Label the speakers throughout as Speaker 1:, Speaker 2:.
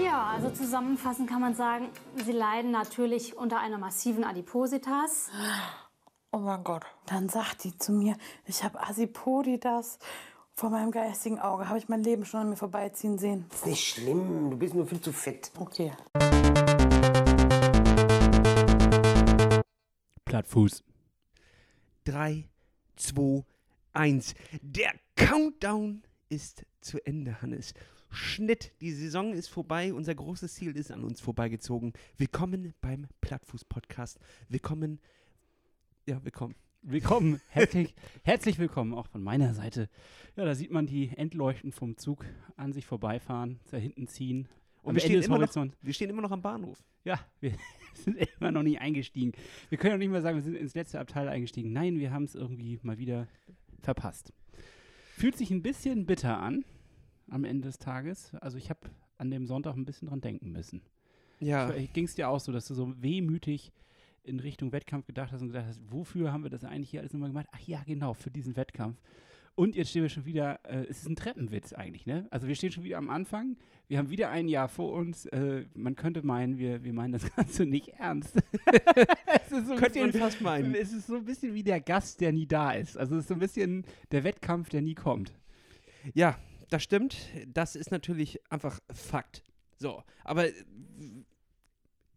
Speaker 1: Ja, also zusammenfassend kann man sagen, sie leiden natürlich unter einer massiven Adipositas.
Speaker 2: Oh mein Gott. Dann sagt die zu mir, ich habe Asipoditas. Vor meinem geistigen Auge habe ich mein Leben schon an mir vorbeiziehen sehen.
Speaker 3: Ist nicht schlimm, du bist nur viel zu fett.
Speaker 2: Okay.
Speaker 4: Plattfuß. 3, 2, 1. Der Countdown ist zu Ende, Hannes. Schnitt. Die Saison ist vorbei. Unser großes Ziel ist an uns vorbeigezogen. Willkommen beim Plattfuß-Podcast. Willkommen. Ja, willkommen.
Speaker 5: Willkommen, herzlich, herzlich willkommen auch von meiner Seite. Ja, da sieht man die Endleuchten vom Zug an sich vorbeifahren, da hinten ziehen.
Speaker 4: Und wir stehen, immer noch, wir stehen immer noch am Bahnhof.
Speaker 5: Ja, wir sind immer noch nicht eingestiegen. Wir können auch nicht mal sagen, wir sind ins letzte Abteil eingestiegen. Nein, wir haben es irgendwie mal wieder verpasst. Fühlt sich ein bisschen bitter an am Ende des Tages. Also ich habe an dem Sonntag ein bisschen dran denken müssen.
Speaker 4: Ja.
Speaker 5: Ging es dir auch so, dass du so wehmütig in Richtung Wettkampf gedacht hast und gedacht hast, wofür haben wir das eigentlich hier alles nochmal gemacht? Ach ja, genau, für diesen Wettkampf. Und jetzt stehen wir schon wieder, äh, es ist ein Treppenwitz eigentlich, ne? Also wir stehen schon wieder am Anfang, wir haben wieder ein Jahr vor uns. Äh, man könnte meinen, wir, wir meinen das Ganze nicht ernst. es ist so
Speaker 4: man
Speaker 5: bisschen-
Speaker 4: fast meinen.
Speaker 5: Es ist so ein bisschen wie der Gast, der nie da ist. Also es ist so ein bisschen der Wettkampf, der nie kommt.
Speaker 4: Ja, das stimmt. Das ist natürlich einfach Fakt. So, aber äh,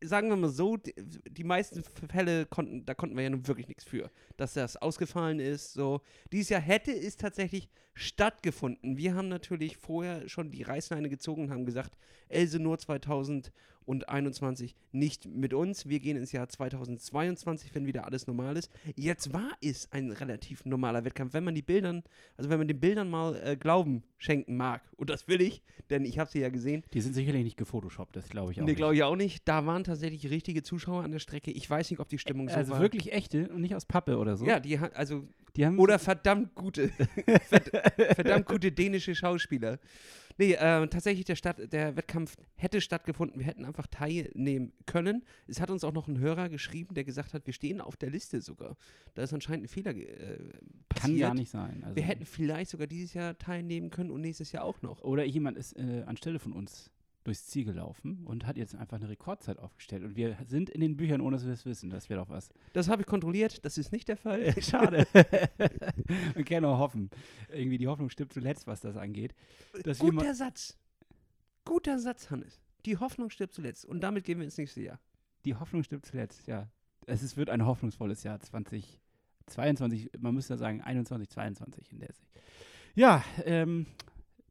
Speaker 4: sagen wir mal so, die, die meisten Fälle konnten, da konnten wir ja nun wirklich nichts für, dass das ausgefallen ist. So, dieses Jahr hätte es tatsächlich stattgefunden. Wir haben natürlich vorher schon die Reißleine gezogen und haben gesagt, Else nur 2021 nicht mit uns. Wir gehen ins Jahr 2022, wenn wieder alles normal ist. Jetzt war es ein relativ normaler Wettkampf, wenn man die Bildern, also wenn man den Bildern mal äh, Glauben schenken mag. Und das will ich, denn ich habe sie ja gesehen.
Speaker 5: Die sind sicherlich nicht gefotoshoppt, das glaube ich auch
Speaker 4: Nee,
Speaker 5: nicht.
Speaker 4: glaube ich auch nicht. Da waren tatsächlich richtige Zuschauer an der Strecke. Ich weiß nicht, ob die Stimmung so
Speaker 5: also
Speaker 4: war.
Speaker 5: wirklich echte und nicht aus Pappe oder so.
Speaker 4: Ja, die hat, also, oder verdammt gute, verd verdammt gute dänische Schauspieler. Nee, äh, tatsächlich, der, Stadt, der Wettkampf hätte stattgefunden. Wir hätten einfach teilnehmen können. Es hat uns auch noch ein Hörer geschrieben, der gesagt hat, wir stehen auf der Liste sogar. Da ist anscheinend ein Fehler äh, passiert.
Speaker 5: kann gar nicht sein. Also
Speaker 4: Wir hätten vielleicht sogar dieses Jahr teilnehmen können und nächstes Jahr auch noch.
Speaker 5: Oder jemand ist äh, anstelle von uns durchs Ziel gelaufen und hat jetzt einfach eine Rekordzeit aufgestellt. Und wir sind in den Büchern, ohne dass wir es wissen. Das wäre doch was.
Speaker 4: Das habe ich kontrolliert. Das ist nicht der Fall.
Speaker 5: Schade. Man kann nur hoffen. Irgendwie die Hoffnung stirbt zuletzt, was das angeht.
Speaker 4: Guter Satz. Guter Satz, Hannes. Die Hoffnung stirbt zuletzt. Und damit gehen wir ins nächste Jahr.
Speaker 5: die Hoffnung stirbt zuletzt, ja. Es ist, wird ein hoffnungsvolles Jahr 2022, man müsste sagen 21, 22 in der Sicht. Ja, ähm,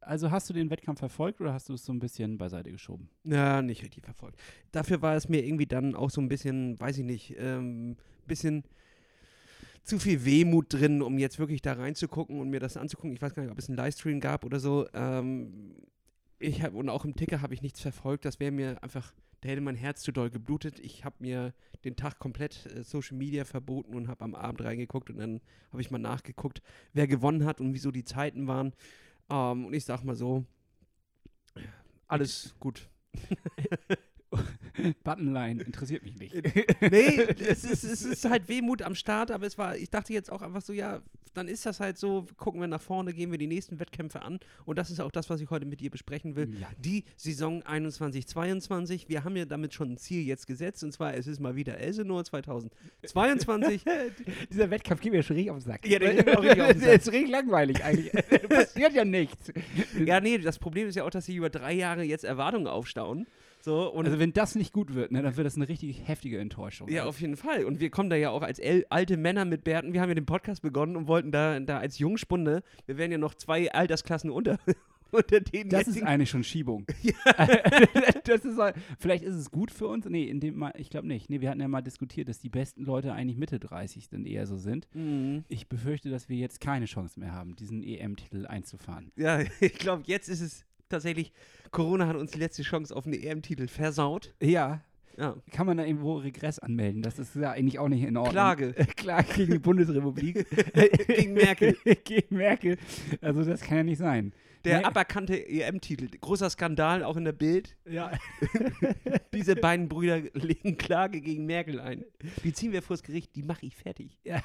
Speaker 5: also hast du den Wettkampf verfolgt oder hast du es so ein bisschen beiseite geschoben?
Speaker 4: Ja, nicht richtig verfolgt. Dafür war es mir irgendwie dann auch so ein bisschen, weiß ich nicht, ähm, bisschen zu viel Wehmut drin, um jetzt wirklich da reinzugucken und mir das anzugucken. Ich weiß gar nicht, ob es einen Livestream gab oder so. Ähm, ich hab, und auch im Ticker habe ich nichts verfolgt. Das wäre mir einfach, da hätte mein Herz zu doll geblutet. Ich habe mir den Tag komplett äh, Social Media verboten und habe am Abend reingeguckt und dann habe ich mal nachgeguckt, wer gewonnen hat und wieso die Zeiten waren. Ähm, und ich sag mal so, alles gut.
Speaker 5: Buttonline interessiert mich nicht.
Speaker 4: nee, es ist, es ist halt Wehmut am Start, aber es war, ich dachte jetzt auch einfach so, ja, dann ist das halt so, gucken wir nach vorne, gehen wir die nächsten Wettkämpfe an und das ist auch das, was ich heute mit dir besprechen will.
Speaker 5: Ja.
Speaker 4: Die Saison 21-22, wir haben ja damit schon ein Ziel jetzt gesetzt und zwar, es ist mal wieder Elsenor 2022.
Speaker 5: Dieser Wettkampf geht mir schon richtig auf den Sack.
Speaker 4: Ja, der geht mir auch richtig auf den
Speaker 5: Der ist richtig langweilig eigentlich. Passiert ja nichts.
Speaker 4: ja, nee, das Problem ist ja auch, dass sie über drei Jahre jetzt Erwartungen aufstauen. So, und
Speaker 5: Also wenn das nicht gut wird, ne, dann wird das eine richtig heftige Enttäuschung.
Speaker 4: Ja, auf jeden Fall. Und wir kommen da ja auch als alte Männer mit Bärten. Wir haben ja den Podcast begonnen und wollten da, da als Jungspunde, wir wären ja noch zwei Altersklassen unter, unter denen
Speaker 5: Das ist eigentlich schon Schiebung. das ist, vielleicht ist es gut für uns. Nee, in dem mal, ich glaube nicht. Nee, wir hatten ja mal diskutiert, dass die besten Leute eigentlich Mitte 30 dann eher so sind.
Speaker 4: Mhm.
Speaker 5: Ich befürchte, dass wir jetzt keine Chance mehr haben, diesen EM-Titel einzufahren.
Speaker 4: Ja, ich glaube, jetzt ist es tatsächlich, Corona hat uns die letzte Chance auf einen EM-Titel versaut.
Speaker 5: Ja,
Speaker 4: Ja.
Speaker 5: kann man da irgendwo Regress anmelden? Das ist ja eigentlich auch nicht in Ordnung.
Speaker 4: Klage.
Speaker 5: Klage gegen die Bundesrepublik.
Speaker 4: Gegen Merkel.
Speaker 5: gegen Merkel. Also das kann ja nicht sein.
Speaker 4: Der
Speaker 5: Nee.
Speaker 4: aberkannte EM-Titel. Großer Skandal, auch in der Bild.
Speaker 5: Ja.
Speaker 4: Diese beiden Brüder legen Klage gegen Merkel ein. Die ziehen wir vors Gericht, die mache ich fertig.
Speaker 5: Ja.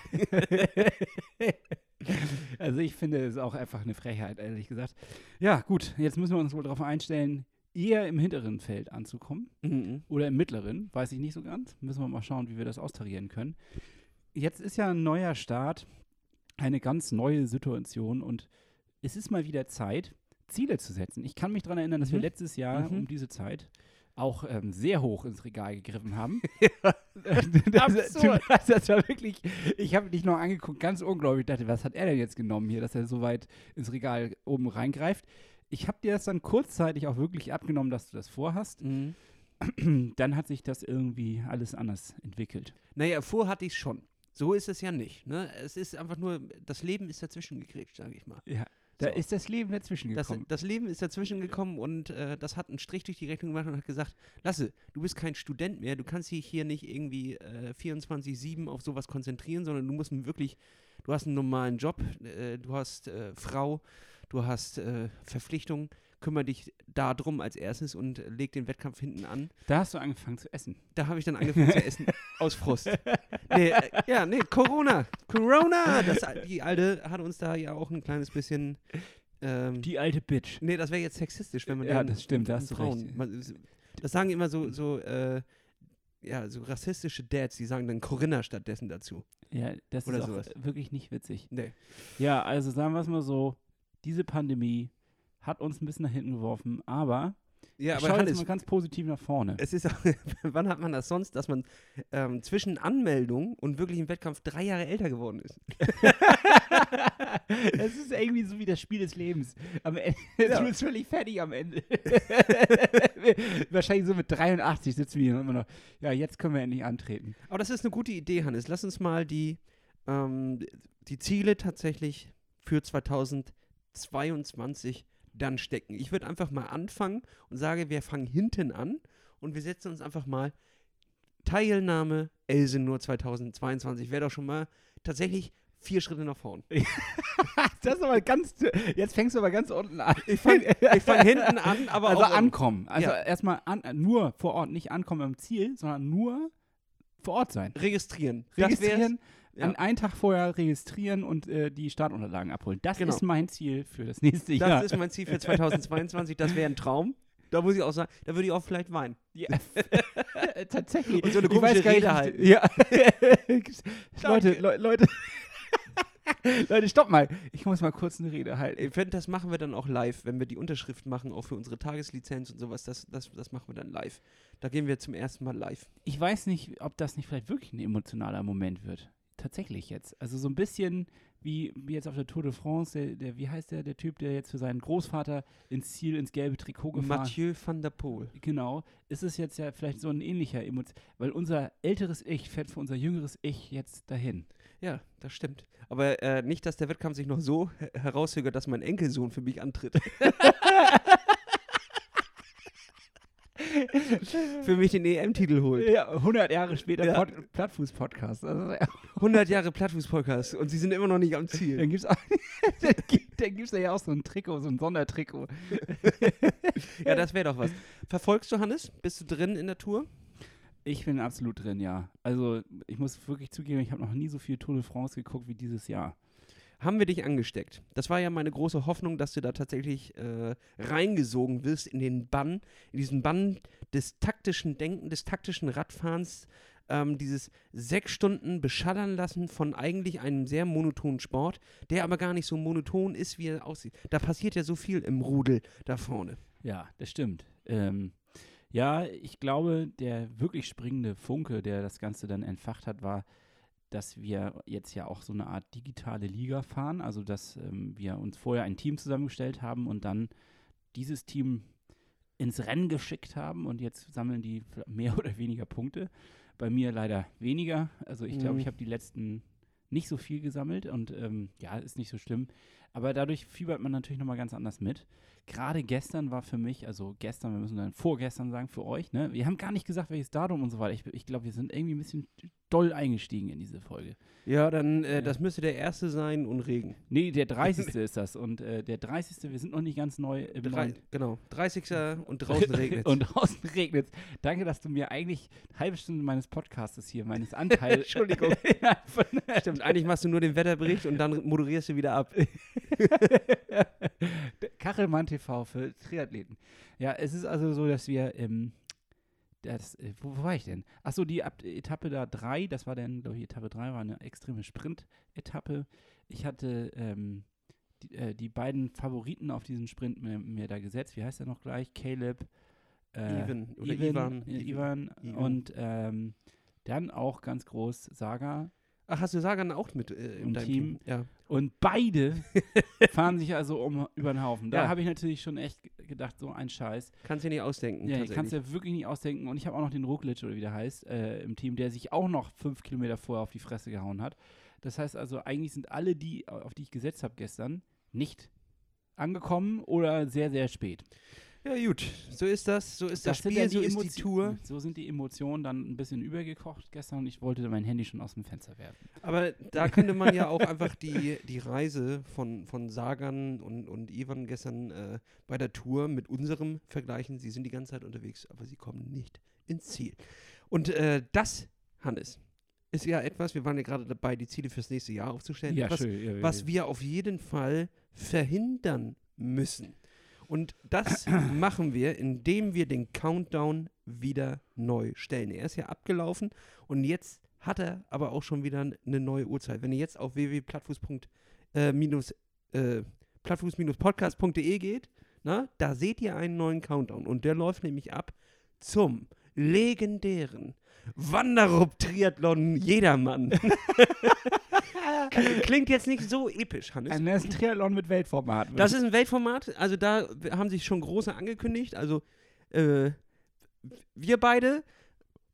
Speaker 5: also ich finde es auch einfach eine Frechheit, ehrlich gesagt. Ja, gut, jetzt müssen wir uns wohl darauf einstellen. Eher im hinteren Feld anzukommen
Speaker 4: Mhm.
Speaker 5: oder im mittleren, weiß ich nicht so ganz. Müssen wir mal schauen, wie wir das austarieren können. Jetzt ist ja ein neuer Start, eine ganz neue Situation und es ist mal wieder Zeit, Ziele zu setzen. Ich kann mich daran erinnern, dass wir
Speaker 4: Mhm.
Speaker 5: letztes Jahr
Speaker 4: Mhm.
Speaker 5: um diese Zeit auch ähm, sehr hoch ins Regal gegriffen haben. das,
Speaker 4: Absurd.
Speaker 5: das, das war wirklich, ich habe dich noch angeguckt, ganz unglaublich. Ich dachte, was hat er denn jetzt genommen hier, dass er so weit ins Regal oben reingreift? Ich habe dir das dann kurzzeitig auch wirklich abgenommen, dass du das vorhast.
Speaker 4: Mhm.
Speaker 5: Dann hat sich das irgendwie alles anders entwickelt.
Speaker 4: Naja, vor hatte ich es schon. So ist es ja nicht. Ne? Es ist einfach nur, das Leben ist dazwischen gegrätscht, sage ich mal.
Speaker 5: Ja, da
Speaker 4: So.
Speaker 5: ist das Leben dazwischen
Speaker 4: Das,
Speaker 5: gekommen.
Speaker 4: das Leben ist dazwischen gekommen und äh, das hat einen Strich durch die Rechnung gemacht und hat gesagt, Lasse, du bist kein Student mehr, du kannst dich hier nicht irgendwie äh, 24-7 auf sowas konzentrieren, sondern du musst wirklich, du hast einen normalen Job, äh, du hast äh, Frau, du hast äh, Verpflichtungen, kümmere dich da drum als erstes und leg den Wettkampf hinten an.
Speaker 5: da hast du angefangen zu essen.
Speaker 4: Da habe ich dann angefangen zu essen, aus Frust. Nee, äh, ja, nee, Corona. Corona! Das, die Alte hat uns da ja auch ein kleines bisschen. Ähm,
Speaker 5: Die alte Bitch.
Speaker 4: nee, das wäre jetzt sexistisch, wenn man
Speaker 5: Ja, das stimmt, da hast du
Speaker 4: Frauen.
Speaker 5: recht.
Speaker 4: Man, das sagen immer so, so, äh, ja, so rassistische Dads, die sagen dann Corinna stattdessen dazu.
Speaker 5: Ja, das
Speaker 4: Oder
Speaker 5: ist auch
Speaker 4: sowas.
Speaker 5: wirklich nicht witzig.
Speaker 4: Nee.
Speaker 5: Ja, also sagen wir es mal so, diese Pandemie hat uns ein bisschen nach hinten geworfen, aber
Speaker 4: Ja,
Speaker 5: ich
Speaker 4: aber
Speaker 5: schaue jetzt mal ganz positiv nach vorne.
Speaker 4: es ist auch, wann hat man das sonst, dass man ähm, zwischen Anmeldung und wirklichem Wettkampf drei Jahre älter geworden ist?
Speaker 5: Es ist irgendwie so wie das Spiel des Lebens. Am Ende,
Speaker 4: Ja.
Speaker 5: du bist völlig fertig am Ende. Wahrscheinlich so mit 83 sitzen wir hier immer noch. Ja, jetzt können wir endlich antreten.
Speaker 4: Aber das ist eine gute Idee, Hannes. Lass uns mal die, ähm, die Ziele tatsächlich für 2022 dann stecken. Ich würde einfach mal anfangen und sage, wir fangen hinten an und wir setzen uns einfach mal Teilnahme Elsenur 2022. Wäre doch schon mal tatsächlich vier Schritte nach vorn.
Speaker 5: Das ist aber ganz. Jetzt fängst du aber ganz unten an.
Speaker 4: Ich fange fang hinten an, aber
Speaker 5: also ankommen. Also
Speaker 4: Ja.
Speaker 5: erstmal an, nur vor Ort, nicht ankommen am Ziel, sondern nur vor Ort sein.
Speaker 4: registrieren.
Speaker 5: Registrieren,
Speaker 4: ja.
Speaker 5: an einen Tag vorher registrieren und äh, die Startunterlagen abholen. Das
Speaker 4: Genau.
Speaker 5: ist mein Ziel für das nächste
Speaker 4: Das
Speaker 5: Jahr.
Speaker 4: ist mein Ziel für 2022. Das wäre ein Traum. Da muss ich auch sagen, da würde ich auch vielleicht weinen.
Speaker 5: Ja, tatsächlich.
Speaker 4: Und so eine komische
Speaker 5: nicht,
Speaker 4: Rede halten.
Speaker 5: Ja. Leute, Le Leute. Leute, stopp mal. Ich muss mal kurz eine Rede halten.
Speaker 4: Das machen wir dann auch live, wenn wir die Unterschrift machen, auch für unsere Tageslizenz und sowas. Das, das, das machen wir dann live. Da gehen wir zum ersten Mal live.
Speaker 5: Ich weiß nicht, ob das nicht vielleicht wirklich ein emotionaler Moment wird. Tatsächlich jetzt. Also so ein bisschen wie, wie jetzt auf der Tour de France, der, der, wie heißt der, der Typ, der jetzt für seinen Großvater ins Ziel, ins gelbe Trikot gefahren
Speaker 4: Mathieu van der Poel.
Speaker 5: Genau, ist es jetzt ja vielleicht so ein ähnlicher Emotion, weil unser älteres Ich fährt für unser jüngeres Ich jetzt dahin.
Speaker 4: Ja, das stimmt. Aber äh, nicht, dass der Wettkampf sich noch so her- herauszögert, dass mein Enkelsohn für mich antritt. für mich den EM-Titel holt.
Speaker 5: Ja, 100 Jahre später
Speaker 4: Ja.
Speaker 5: Pod Plattfuß-Podcast. Also, ja,
Speaker 4: 100 Jahre Plattfuß-Podcast und sie sind immer noch nicht am Ziel.
Speaker 5: dann gibt es dann gibt, dann gibt's ja auch so ein Trikot, so ein Sondertrikot.
Speaker 4: Ja, das wäre doch was. Verfolgst du Hannes? Bist du drin in der Tour?
Speaker 5: Ich bin absolut drin, ja. Also ich muss wirklich zugeben, ich habe noch nie so viel Tour de France geguckt wie dieses Jahr.
Speaker 4: Haben wir dich angesteckt. Das war ja meine große Hoffnung, dass du da tatsächlich äh, reingesogen wirst in den Bann, in diesen Bann des taktischen Denken, des taktischen Radfahrens, ähm, dieses sechs Stunden beschallern lassen von eigentlich einem sehr monotonen Sport, der aber gar nicht so monoton ist, wie er aussieht. Da passiert ja so viel im Rudel da vorne.
Speaker 5: Ja, das stimmt. Ähm, ja, ich glaube, der wirklich springende Funke, der das Ganze dann entfacht hat, war, dass wir jetzt ja auch so eine Art digitale Liga fahren. Also, dass ähm, wir uns vorher ein Team zusammengestellt haben und dann dieses Team ins Rennen geschickt haben und jetzt sammeln die mehr oder weniger Punkte. Bei mir leider weniger. Also ich glaube,
Speaker 4: Mhm.
Speaker 5: ich habe die letzten nicht so viel gesammelt und ähm, ja, ist nicht so schlimm. Aber dadurch fiebert man natürlich nochmal ganz anders mit. Gerade gestern war für mich, also gestern, wir müssen dann vorgestern sagen, für euch, ne? Wir haben gar nicht gesagt, welches Datum und so weiter. Ich, ich glaube, wir sind irgendwie ein bisschen doll eingestiegen in diese Folge.
Speaker 4: Ja, dann, äh, das müsste der erste sein und Regen.
Speaker 5: Nee, der 30. ist das. Und äh, der 30. wir sind noch nicht ganz neu im
Speaker 4: Drei,
Speaker 5: neuen
Speaker 4: genau, 30. und draußen regnet
Speaker 5: Und draußen regnet Danke, dass du mir eigentlich eine halbe Stunde meines Podcastes hier, meines Anteils.
Speaker 4: Entschuldigung.
Speaker 5: Ja,
Speaker 4: Stimmt, eigentlich machst du nur den Wetterbericht und dann moderierst du wieder ab.
Speaker 5: Kachelmann TV für Triathleten. Ja, es ist also so, dass wir ähm, das, äh, wo, wo war ich denn? Achso, die Ab Etappe da 3, das war dann, glaube ich, Etappe 3 war eine extreme Sprint-Etappe. Ich hatte ähm, die, äh, die beiden Favoriten auf diesen Sprint mir, mir da gesetzt. Wie heißt er noch gleich? Caleb. Äh,
Speaker 4: Ivan.
Speaker 5: äh, Ivan,
Speaker 4: Ivan.
Speaker 5: und ähm, dann auch ganz groß Saga.
Speaker 4: Ach, hast du Sagan auch mit äh,
Speaker 5: Im Team.
Speaker 4: Team? Ja.
Speaker 5: Und beide fahren sich also um über den Haufen. Da
Speaker 4: Ja.
Speaker 5: habe ich natürlich schon echt gedacht, so ein Scheiß.
Speaker 4: Kannst du dir nicht ausdenken.
Speaker 5: Ja, ich kann es
Speaker 4: tatsächlich.
Speaker 5: ja wirklich nicht ausdenken. Und ich habe auch noch den Roglic, oder wie der heißt, äh, im Team, der sich auch noch fünf Kilometer vorher auf die Fresse gehauen hat. Das heißt also, eigentlich sind alle die, auf die ich gesetzt habe gestern, nicht angekommen oder sehr, sehr spät.
Speaker 4: Ja, gut. So ist das. So ist das,
Speaker 5: sind
Speaker 4: Spiel,
Speaker 5: dann
Speaker 4: so ist die
Speaker 5: Emotio-
Speaker 4: Tour.
Speaker 5: So sind die Emotionen dann ein bisschen übergekocht gestern und ich wollte mein Handy schon aus dem Fenster werfen.
Speaker 4: Aber da könnte man ja auch einfach die, die Reise von, von Sagan und, und Ivan gestern äh, bei der Tour mit unserem vergleichen. Sie sind die ganze Zeit unterwegs, aber sie kommen nicht ins Ziel. Und äh, das, Hannes, ist ja etwas, wir waren ja gerade dabei, die Ziele fürs nächste Jahr aufzustellen. etwas,
Speaker 5: schön. Ja,
Speaker 4: was wir auf jeden Fall verhindern müssen. Und das machen wir, indem wir den Countdown wieder neu stellen. Er ist ja abgelaufen und jetzt hat er aber auch schon wieder eine neue Uhrzeit. Wenn ihr jetzt auf www.plattfuß.de äh, äh, geht, na, da seht ihr einen neuen Countdown und der läuft nämlich ab zum legendären Wanderup-Triathlon Jedermann. Klingt jetzt nicht so episch, Hannes.
Speaker 5: Ein das ist ein Triathlon mit Weltformat.
Speaker 4: Das ist ein Weltformat, also da haben sich schon große angekündigt. Also äh, wir beide,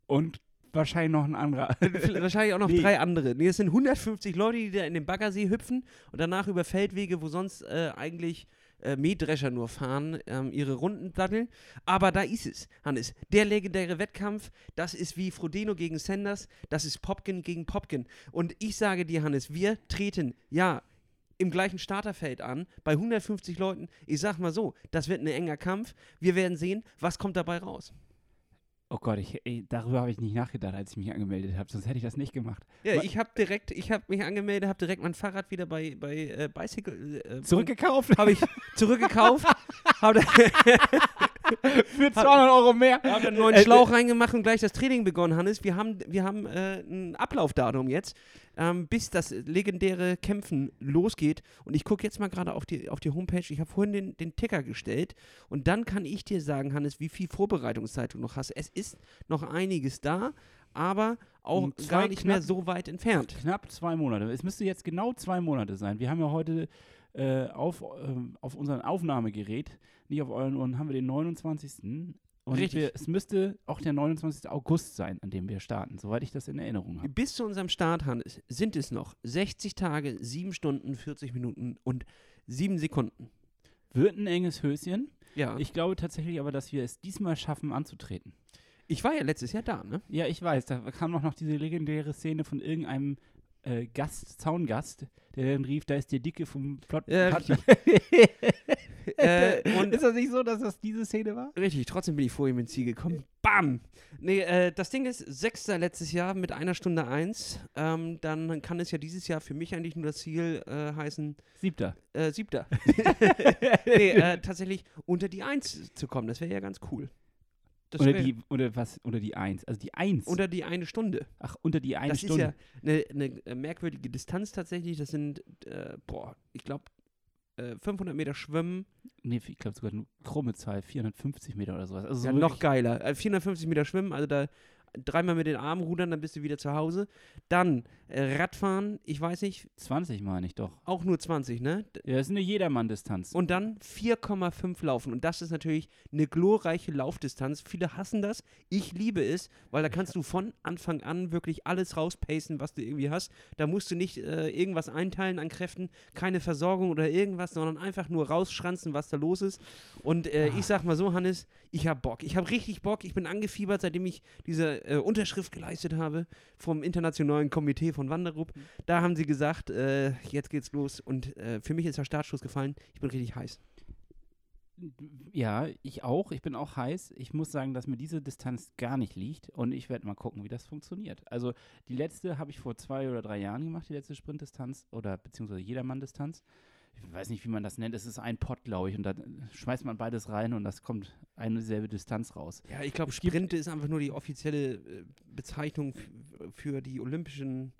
Speaker 5: und wahrscheinlich noch ein anderer.
Speaker 4: wahrscheinlich auch noch
Speaker 5: Nee.
Speaker 4: drei andere. Nee, es sind 150 Leute, die da in den Baggersee hüpfen und danach über Feldwege, wo sonst äh, eigentlich äh, Mähdrescher nur fahren, ähm, ihre Runden datteln. Aber da ist es, Hannes. Der legendäre Wettkampf, das ist wie Frodeno gegen Sanders, das ist Popkin gegen Popkin. Und ich sage dir, Hannes, wir treten, ja, im gleichen Starterfeld an, bei 150 Leuten. Ich sag mal so, das wird ein enger Kampf. Wir werden sehen, was kommt dabei raus.
Speaker 5: Oh Gott, ich, ey, darüber habe ich nicht nachgedacht, als ich mich angemeldet habe. Sonst hätte ich das nicht gemacht.
Speaker 4: Ja, ich habe direkt, ich habe mich angemeldet, habe direkt mein Fahrrad wieder bei, bei äh, Bicycle äh,
Speaker 5: Zurückgekauft?
Speaker 4: habe ich zurückgekauft, habe
Speaker 5: Für 200 Euro mehr.
Speaker 4: hab einen neuen
Speaker 5: Äh,
Speaker 4: Schlauch reingemacht und gleich das Training begonnen, Hannes. Wir haben, wir haben äh, ein Ablaufdatum jetzt, ähm, bis das legendäre Kämpfen losgeht. Und ich gucke jetzt mal gerade auf die, auf die Homepage. Ich habe vorhin den, den Ticker gestellt und dann kann ich dir sagen, Hannes, wie viel Vorbereitungszeit du noch hast. Es ist noch einiges da, aber auch
Speaker 5: Um
Speaker 4: gar nicht mehr
Speaker 5: knapp-
Speaker 4: so weit entfernt.
Speaker 5: Knapp zwei Monate. Es müsste jetzt genau zwei Monate sein. Wir haben ja heute äh, auf, ähm, auf unserem Aufnahmegerät, nicht auf euren Ohren, haben wir den 29. Und
Speaker 4: Richtig.
Speaker 5: Wir, es müsste auch der 29. August sein, an dem wir starten, soweit ich das in Erinnerung habe.
Speaker 4: Bis zu unserem Start, Hannes, sind es noch 60 Tage, 7 Stunden, 40 Minuten und 7 Sekunden.
Speaker 5: Wird ein enges Höschen.
Speaker 4: Ja. Ich,
Speaker 5: Ich glaube tatsächlich aber, dass wir es diesmal schaffen, anzutreten.
Speaker 4: ich war ja letztes Jahr da, ne?
Speaker 5: Ja, ich weiß, da kam auch noch diese legendäre Szene von irgendeinem äh, Gast, Zaungast, der dann rief, da ist der Dicke vom Plot.
Speaker 4: Ja, Äh, und
Speaker 5: ist das nicht so, dass das diese Szene war?
Speaker 4: richtig, trotzdem bin ich vor ihm ins Ziel gekommen. Bam! Nee, äh, das Ding ist, Sechster letztes Jahr mit einer Stunde eins. Ähm, dann kann es ja dieses Jahr für mich eigentlich nur das Ziel äh, heißen,
Speaker 5: Siebter.
Speaker 4: äh, Siebter. nee, äh, tatsächlich unter die Eins zu kommen. Das wäre ja ganz cool. Das
Speaker 5: Oder
Speaker 4: wär-
Speaker 5: die, oder was, oder die Eins. Also die Eins.
Speaker 4: unter die eine Stunde.
Speaker 5: Ach, unter die eine
Speaker 4: das
Speaker 5: Stunde.
Speaker 4: ist ja eine, eine äh, merkwürdige Distanz tatsächlich. Das sind, äh, boah, ich glaube, äh, 500 Meter Schwimmen.
Speaker 5: nee, ich glaube sogar eine krumme Zahl, 450 Meter oder sowas. Also
Speaker 4: Ja,
Speaker 5: so
Speaker 4: noch geiler. Äh, 450 Meter Schwimmen, also da dreimal mit den Armen rudern, dann bist du wieder zu Hause. Dann äh, Radfahren, ich weiß nicht,
Speaker 5: 20 meine ich doch.
Speaker 4: auch nur 20, ne? D-
Speaker 5: Ja, das ist eine Jedermann-Distanz.
Speaker 4: Und dann 4,5 laufen. Und das ist natürlich eine glorreiche Laufdistanz. Viele hassen das. Ich liebe es, weil da kannst du von Anfang an wirklich alles rauspacen, was du irgendwie hast. Da musst du nicht äh, irgendwas einteilen an Kräften, keine Versorgung oder irgendwas, sondern einfach nur rausschranzen, was da los ist. Und äh, ich sag mal so, Hannes, ich hab Bock. Ich hab richtig Bock. Ich bin angefiebert, seitdem ich diese äh, Unterschrift geleistet habe vom Internationalen Komitee von Wanderup. Da haben sie gesagt, äh, jetzt geht's los. Und äh, für mich ist der Startschuss gefallen. Ich bin richtig heiß.
Speaker 5: Ja, ich auch. Ich bin auch heiß. Ich muss sagen, dass mir diese Distanz gar nicht liegt und ich werde mal gucken, wie das funktioniert. Also die letzte habe ich vor zwei oder drei Jahren gemacht, die letzte Sprintdistanz oder beziehungsweise Jedermann-Distanz. Ich weiß nicht, wie man das nennt, es ist ein Pott, glaube ich, und da schmeißt man beides rein und das kommt eine selbe Distanz raus.
Speaker 4: Ja, ich glaube, Sprint ist einfach nur die offizielle äh, Bezeichnung für die olympischen.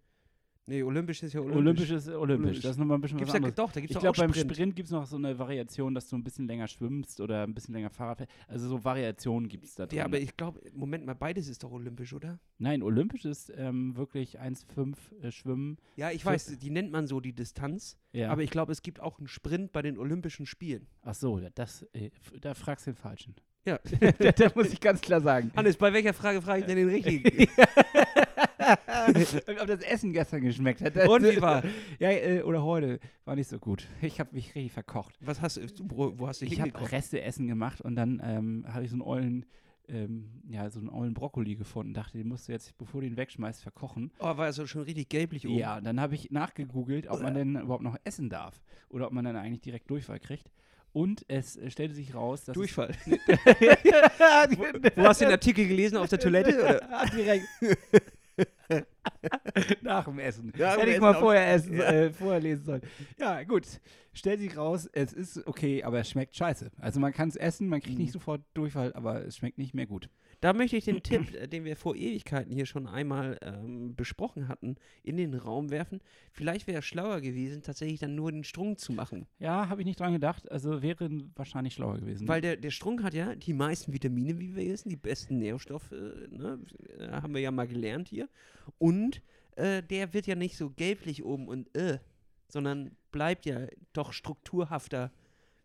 Speaker 4: Nee, olympisch ist ja olympisch.
Speaker 5: Olympisch ist olympisch,
Speaker 4: Olympisch.
Speaker 5: das ist nochmal ein bisschen
Speaker 4: Gibt's
Speaker 5: was
Speaker 4: ja,
Speaker 5: anderes.
Speaker 4: doch, da gibt
Speaker 5: Ich glaube, beim
Speaker 4: Sprint.
Speaker 5: Gibt es noch so eine Variation, dass du ein bisschen länger schwimmst oder ein bisschen länger Fahrrad fährst. Also so Variationen gibt es da drin.
Speaker 4: Ja, aber ich glaube, Moment mal, beides ist doch olympisch, oder?
Speaker 5: Nein, olympisch ist ähm, wirklich 1,5 äh, Schwimmen.
Speaker 4: Ja, ich weiß, die nennt man so die Distanz.
Speaker 5: Ja.
Speaker 4: Aber ich glaube, es gibt auch einen Sprint bei den Olympischen Spielen.
Speaker 5: Ach so, das, äh, da fragst du den Falschen.
Speaker 4: Ja.
Speaker 5: da, da muss ich ganz klar sagen.
Speaker 4: Hannes, bei welcher Frage frage ich denn den richtigen?
Speaker 5: Ob das Essen gestern geschmeckt hat.
Speaker 4: Und wie war?
Speaker 5: Ja, äh, oder heute. War nicht so gut. Ich habe mich richtig verkocht.
Speaker 4: Was hast du, wo, wo hast du
Speaker 5: Ich habe? Reste-Essen gemacht und dann ähm, habe ich so einen ollen, ähm, ja, so einen ollen Brokkoli gefunden. Dachte, den musst du jetzt, bevor du ihn wegschmeißt, verkochen.
Speaker 4: Oh, war so schon richtig gelblich oben.
Speaker 5: Ja, dann habe ich nachgegoogelt, ob man denn überhaupt noch essen darf. Oder ob man dann eigentlich direkt Durchfall kriegt. Und es äh, stellte sich raus, dass
Speaker 4: Durchfall.
Speaker 5: es
Speaker 4: Wo hast du den Artikel gelesen? Auf der Toilette? Oder?
Speaker 5: direkt nach dem Essen.
Speaker 4: Dem
Speaker 5: Hätte ich mal vorher essen,
Speaker 4: Ja.
Speaker 5: äh, vorher lesen sollen. Ja, gut. Stellt sich raus, es ist okay, aber es schmeckt scheiße. Also man kann es essen, man kriegt
Speaker 4: Mhm.
Speaker 5: nicht sofort Durchfall, aber es schmeckt nicht mehr gut.
Speaker 4: Da möchte ich den Tipp, äh, den wir vor Ewigkeiten hier schon einmal ähm, besprochen hatten, in den Raum werfen. Vielleicht wäre es schlauer gewesen, tatsächlich dann nur den Strunk zu machen.
Speaker 5: Ja, habe ich nicht dran gedacht. Also wäre wahrscheinlich schlauer gewesen.
Speaker 4: Weil der, der Strunk hat ja die meisten Vitamine, wie wir wissen, die besten Nährstoffe, äh, ne? äh, haben wir ja mal gelernt hier. Und äh, der wird ja nicht so gelblich oben und äh, sondern bleibt ja doch strukturhafter.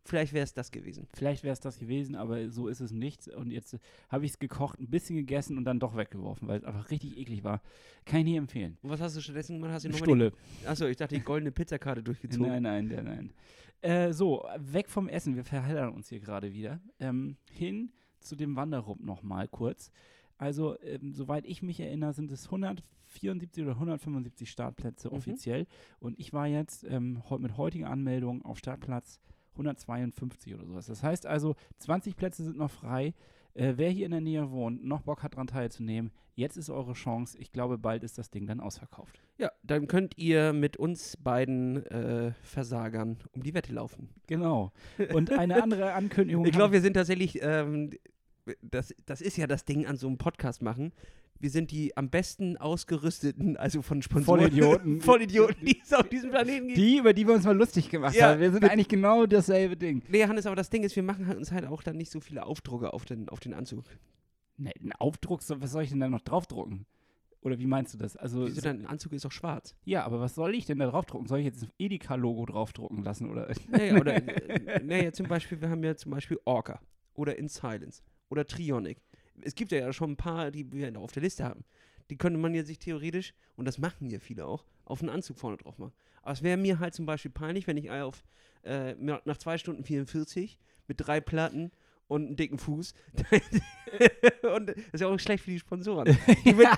Speaker 4: Vielleicht wäre es das gewesen.
Speaker 5: Vielleicht wäre es das gewesen, aber so ist es nicht. Und jetzt habe ich es gekocht, ein bisschen gegessen und dann doch weggeworfen, weil es einfach richtig eklig war. Kann ich nie empfehlen.
Speaker 4: Und was hast du stattdessen gemacht? Hast du noch
Speaker 5: Stulle.
Speaker 4: Achso, ich dachte, die goldene Pizzakarte durchgezogen.
Speaker 5: Nein, nein, nein, nein. Äh, so, weg vom Essen, wir verheddern uns hier gerade wieder. Ähm, hin zu dem Wanderrup nochmal kurz. Also, ähm, soweit ich mich erinnere, sind es 174 oder 175 Startplätze
Speaker 4: Mhm.
Speaker 5: offiziell. Und ich war jetzt ähm, mit heutiger Anmeldung auf Startplatz 152 oder sowas. Das heißt also, 20 Plätze sind noch frei. Äh, wer hier in der Nähe wohnt, noch Bock hat daran teilzunehmen, jetzt ist eure Chance. Ich glaube, bald ist das Ding dann ausverkauft.
Speaker 4: Ja, dann könnt ihr mit uns beiden äh, Versagern um die Wette laufen.
Speaker 5: Genau. Und eine andere Ankündigung.
Speaker 4: Ich glaube, wir sind tatsächlich, ähm, das, das ist ja das Ding an so einem Podcast machen. Wir sind die am besten ausgerüsteten, also von Sponsoren.
Speaker 5: Vollidioten.
Speaker 4: Vollidioten, die es auf diesem Planeten gibt.
Speaker 5: Die, über die wir uns mal lustig gemacht
Speaker 4: Ja,
Speaker 5: haben. Wir sind eigentlich genau dasselbe Ding.
Speaker 4: Nee, Hannes, aber das Ding ist, wir machen uns halt auch dann nicht so viele Aufdrucke auf den, auf den Anzug.
Speaker 5: Ne, ein Aufdruck, was soll ich denn da noch draufdrucken? Oder wie meinst du das? Also,
Speaker 4: Wieso dein Anzug ist auch schwarz?
Speaker 5: ja, aber was soll ich denn da draufdrucken? Soll ich jetzt ein Edeka-Logo draufdrucken lassen? Oder?
Speaker 4: Naja, oder, äh, naja, zum Beispiel, wir haben ja zum Beispiel Orca oder In Silence oder Trionic. Es gibt ja schon ein paar, die wir auf der Liste haben. Die könnte man ja sich theoretisch, und das machen ja viele auch, auf einen Anzug vorne drauf machen. Aber es wäre mir halt zum Beispiel peinlich, wenn ich auf, äh, nach zwei Stunden 44 mit drei Platten und einem dicken Fuß. und das ist ja auch schlecht für die Sponsoren. Die würde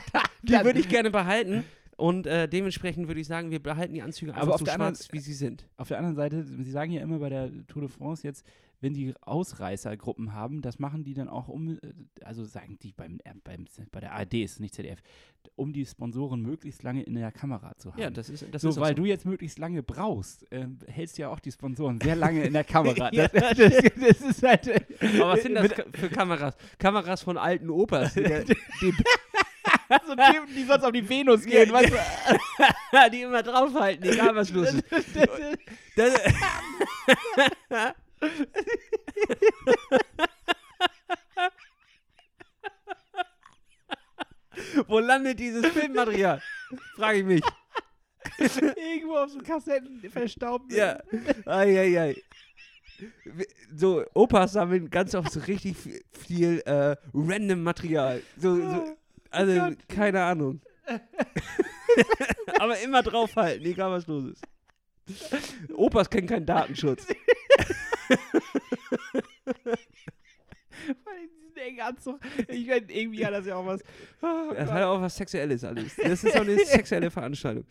Speaker 4: würd ich gerne behalten. Und äh, dementsprechend würde ich sagen, wir behalten die Anzüge einfach so
Speaker 5: der anderen-
Speaker 4: schwarz, wie sie sind.
Speaker 5: Auf der anderen Seite, Sie sagen ja immer bei der Tour de France jetzt, wenn die Ausreißergruppen haben, das machen die dann auch um, äh, also sagen die beim, äh, beim bei der ARD ist es nicht ZDF, um die Sponsoren möglichst lange in der Kamera zu haben.
Speaker 4: Ja, das ist das
Speaker 5: so,
Speaker 4: ist
Speaker 5: weil
Speaker 4: so.
Speaker 5: du jetzt möglichst lange brauchst, ähm, hältst ja auch die Sponsoren sehr lange in der Kamera.
Speaker 4: Ja,
Speaker 5: das, das, das ist halt. äh,
Speaker 4: Aber was sind das für Kameras? Kameras von alten Opas. Die, die,
Speaker 5: so Typen, die sonst auf die Venus gehen, weißt du?
Speaker 4: die immer draufhalten, egal was los ist. Das, Wo landet dieses Filmmaterial? Frage ich mich.
Speaker 5: Irgendwo auf so Kassetten verstaubt.
Speaker 4: Ja. Eieiei. So, Opas sammeln ganz oft so richtig viel, viel äh, random Material. So, so, also, keine Ahnung. Aber immer draufhalten, egal was los ist. Opas kennen keinen Datenschutz.
Speaker 5: Vor allem diesen engen Anzug. Ich meine, irgendwie hat das ja auch was. Oh
Speaker 4: Das
Speaker 5: Gott.
Speaker 4: hat auch was Sexuelles alles. Das ist so eine sexuelle Veranstaltung.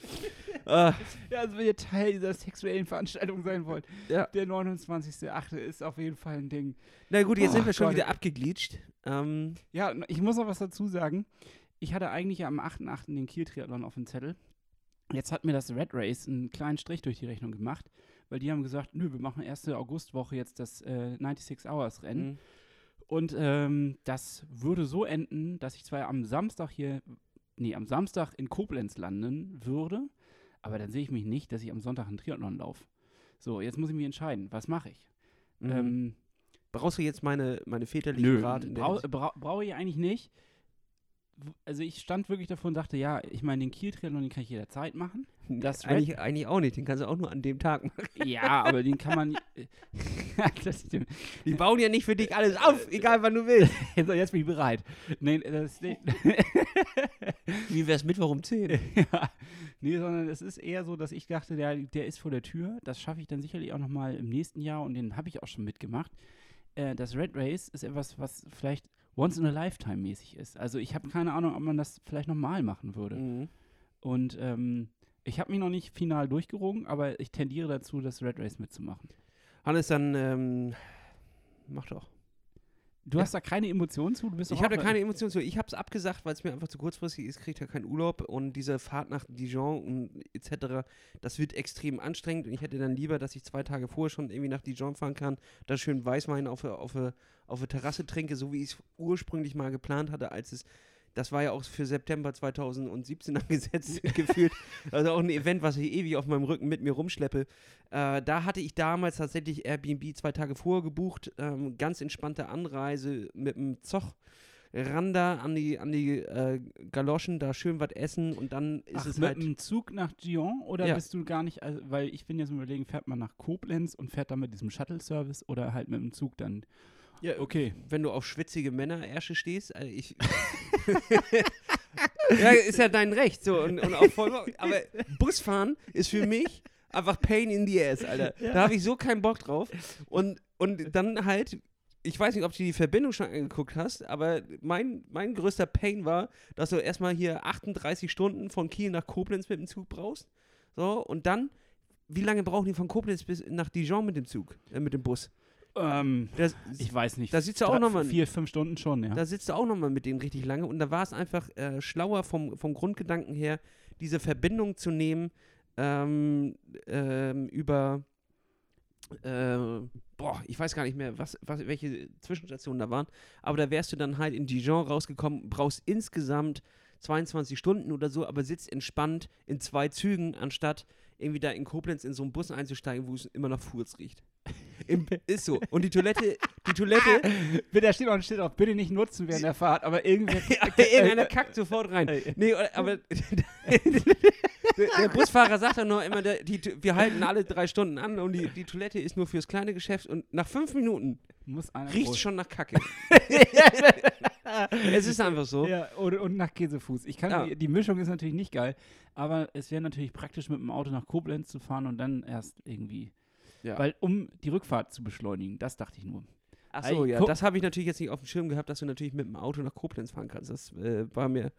Speaker 4: Ah,
Speaker 5: Ja, also wenn ihr Teil dieser sexuellen Veranstaltung sein wollt,
Speaker 4: ja.
Speaker 5: der 29.8. ist auf jeden Fall ein Ding.
Speaker 4: Na gut, jetzt
Speaker 5: Oh
Speaker 4: sind wir schon
Speaker 5: Gott.
Speaker 4: wieder abgeglitscht. Ähm,
Speaker 5: Ja, ich muss noch was dazu sagen. Ich hatte eigentlich am 8.8. den Kiel-Triathlon auf dem Zettel. Jetzt hat mir das Red Race einen kleinen Strich durch die Rechnung gemacht, weil die haben gesagt, nö, wir machen erste Augustwoche jetzt das äh, 96 Hours Rennen.
Speaker 4: Mhm.
Speaker 5: Und ähm, das würde so enden, dass ich zwar am Samstag hier, nee, am Samstag in Koblenz landen würde, aber dann sehe ich mich nicht, dass ich am Sonntag einen Triathlon laufe. So, jetzt muss ich mich entscheiden, was mache ich?
Speaker 4: Mhm.
Speaker 5: Ähm,
Speaker 4: Brauchst du jetzt meine, meine väterliche
Speaker 5: Nö,
Speaker 4: Rat?
Speaker 5: brau, brauche ich eigentlich nicht. Also ich stand wirklich davor und dachte, ja, ich meine, den Kiel-Triathlon, den kann ich jederzeit machen. Das Red-
Speaker 4: eigentlich, eigentlich auch nicht. Den kannst du auch nur an dem Tag machen.
Speaker 5: Ja, aber den kann man.
Speaker 4: Die bauen ja nicht für dich alles auf, egal wann du willst.
Speaker 5: So, jetzt bin ich bereit. Nee, das, nee,
Speaker 4: Wie wär's Mittwoch um 10?
Speaker 5: ja, nee, sondern es ist eher so, dass ich dachte, der, der ist vor der Tür. Das schaffe ich dann sicherlich auch nochmal im nächsten Jahr und den habe ich auch schon mitgemacht. Äh, das Red Race ist etwas, was vielleicht once in a lifetime mäßig ist. Also ich habe keine Ahnung, ob man das vielleicht nochmal machen würde.
Speaker 4: Mhm.
Speaker 5: Und ähm, ich habe mich noch nicht final durchgerungen, aber ich tendiere dazu, das Red Race mitzumachen.
Speaker 4: Hannes, dann ähm, mach doch.
Speaker 5: Du hast da keine Emotionen zu? Du bist
Speaker 4: Ich habe da keine Emotionen zu. Ich habe es abgesagt, weil es mir einfach zu kurzfristig ist. Kriegt ja keinen Urlaub und diese Fahrt nach Dijon und etc. Das wird extrem anstrengend und ich hätte dann lieber, dass ich zwei Tage vorher schon irgendwie nach Dijon fahren kann, da schön Weißwein auf der auf, auf Terrasse trinke, so wie ich es ursprünglich mal geplant hatte, als es das war ja auch für September 2017 angesetzt gefühlt. Also auch ein Event, was ich ewig auf meinem Rücken mit mir rumschleppe. Äh, da hatte ich damals tatsächlich Airbnb zwei Tage vorher gebucht. Ähm, ganz entspannte Anreise mit dem Zoch. Randa an die, an die äh, Galoschen, da schön was essen und dann ist
Speaker 5: Ach,
Speaker 4: es
Speaker 5: mit
Speaker 4: halt.
Speaker 5: dem Zug nach Dijon oder
Speaker 4: Ja.
Speaker 5: bist du gar nicht, also, weil ich bin jetzt überlegen, fährt man nach Koblenz und fährt dann mit diesem Shuttle-Service oder halt mit dem Zug dann.
Speaker 4: Ja,
Speaker 5: Okay.
Speaker 4: Wenn du auf schwitzige Männerärsche stehst, äh, ich. ja, ist ja dein Recht. So, und, und auch voll, aber Busfahren ist für mich einfach Pain in the ass, Alter. Da habe ich so keinen Bock drauf. Und, und dann halt, ich weiß nicht, ob du die Verbindung schon angeguckt hast, aber mein, mein größter Pain war, dass du erstmal hier 38 Stunden von Kiel nach Koblenz mit dem Zug brauchst. So, und dann, wie lange brauchen die von Koblenz bis nach Dijon mit dem Zug, äh, mit dem Bus?
Speaker 5: Ähm,
Speaker 4: Das,
Speaker 5: ich weiß nicht.
Speaker 4: Da sitzt du auch
Speaker 5: Drei-
Speaker 4: noch mal-
Speaker 5: Vier, fünf Stunden schon, ja.
Speaker 4: da sitzt du auch nochmal mit denen richtig lange und da war es einfach äh, schlauer vom, vom Grundgedanken her, diese Verbindung zu nehmen ähm, ähm, über, äh, boah, ich weiß gar nicht mehr, was, was, welche Zwischenstationen da waren, aber da wärst du dann halt in Dijon rausgekommen, brauchst insgesamt 22 Stunden oder so, aber sitzt entspannt in zwei Zügen, anstatt irgendwie da in Koblenz in so einen Bus einzusteigen, wo es immer nach Furz riecht. Im, ist so. Und die Toilette, die Toilette,
Speaker 5: da steht auch ein Schild drauf, bitte nicht nutzen während der Fahrt, aber irgendwie.
Speaker 4: Ja, irgendeiner kackt sofort rein. Nee, oder- aber der, Busfahrer sagt dann nur immer, der, die, wir halten alle drei Stunden an und die, die Toilette ist nur fürs kleine Geschäft und nach fünf Minuten riecht es schon nach Kacke. es ist einfach so.
Speaker 5: Ja, und, und nach Käsefuß. Ich kann,
Speaker 4: Ja.
Speaker 5: die, die Mischung ist natürlich nicht geil, aber es wäre natürlich praktisch, mit dem Auto nach Koblenz zu fahren und dann erst irgendwie.
Speaker 4: Ja.
Speaker 5: Weil, um die Rückfahrt zu beschleunigen, das dachte ich nur.
Speaker 4: Ach so, ja, das habe ich natürlich jetzt nicht auf dem Schirm gehabt, dass du natürlich mit dem Auto nach Koblenz fahren kannst. Das äh, war mir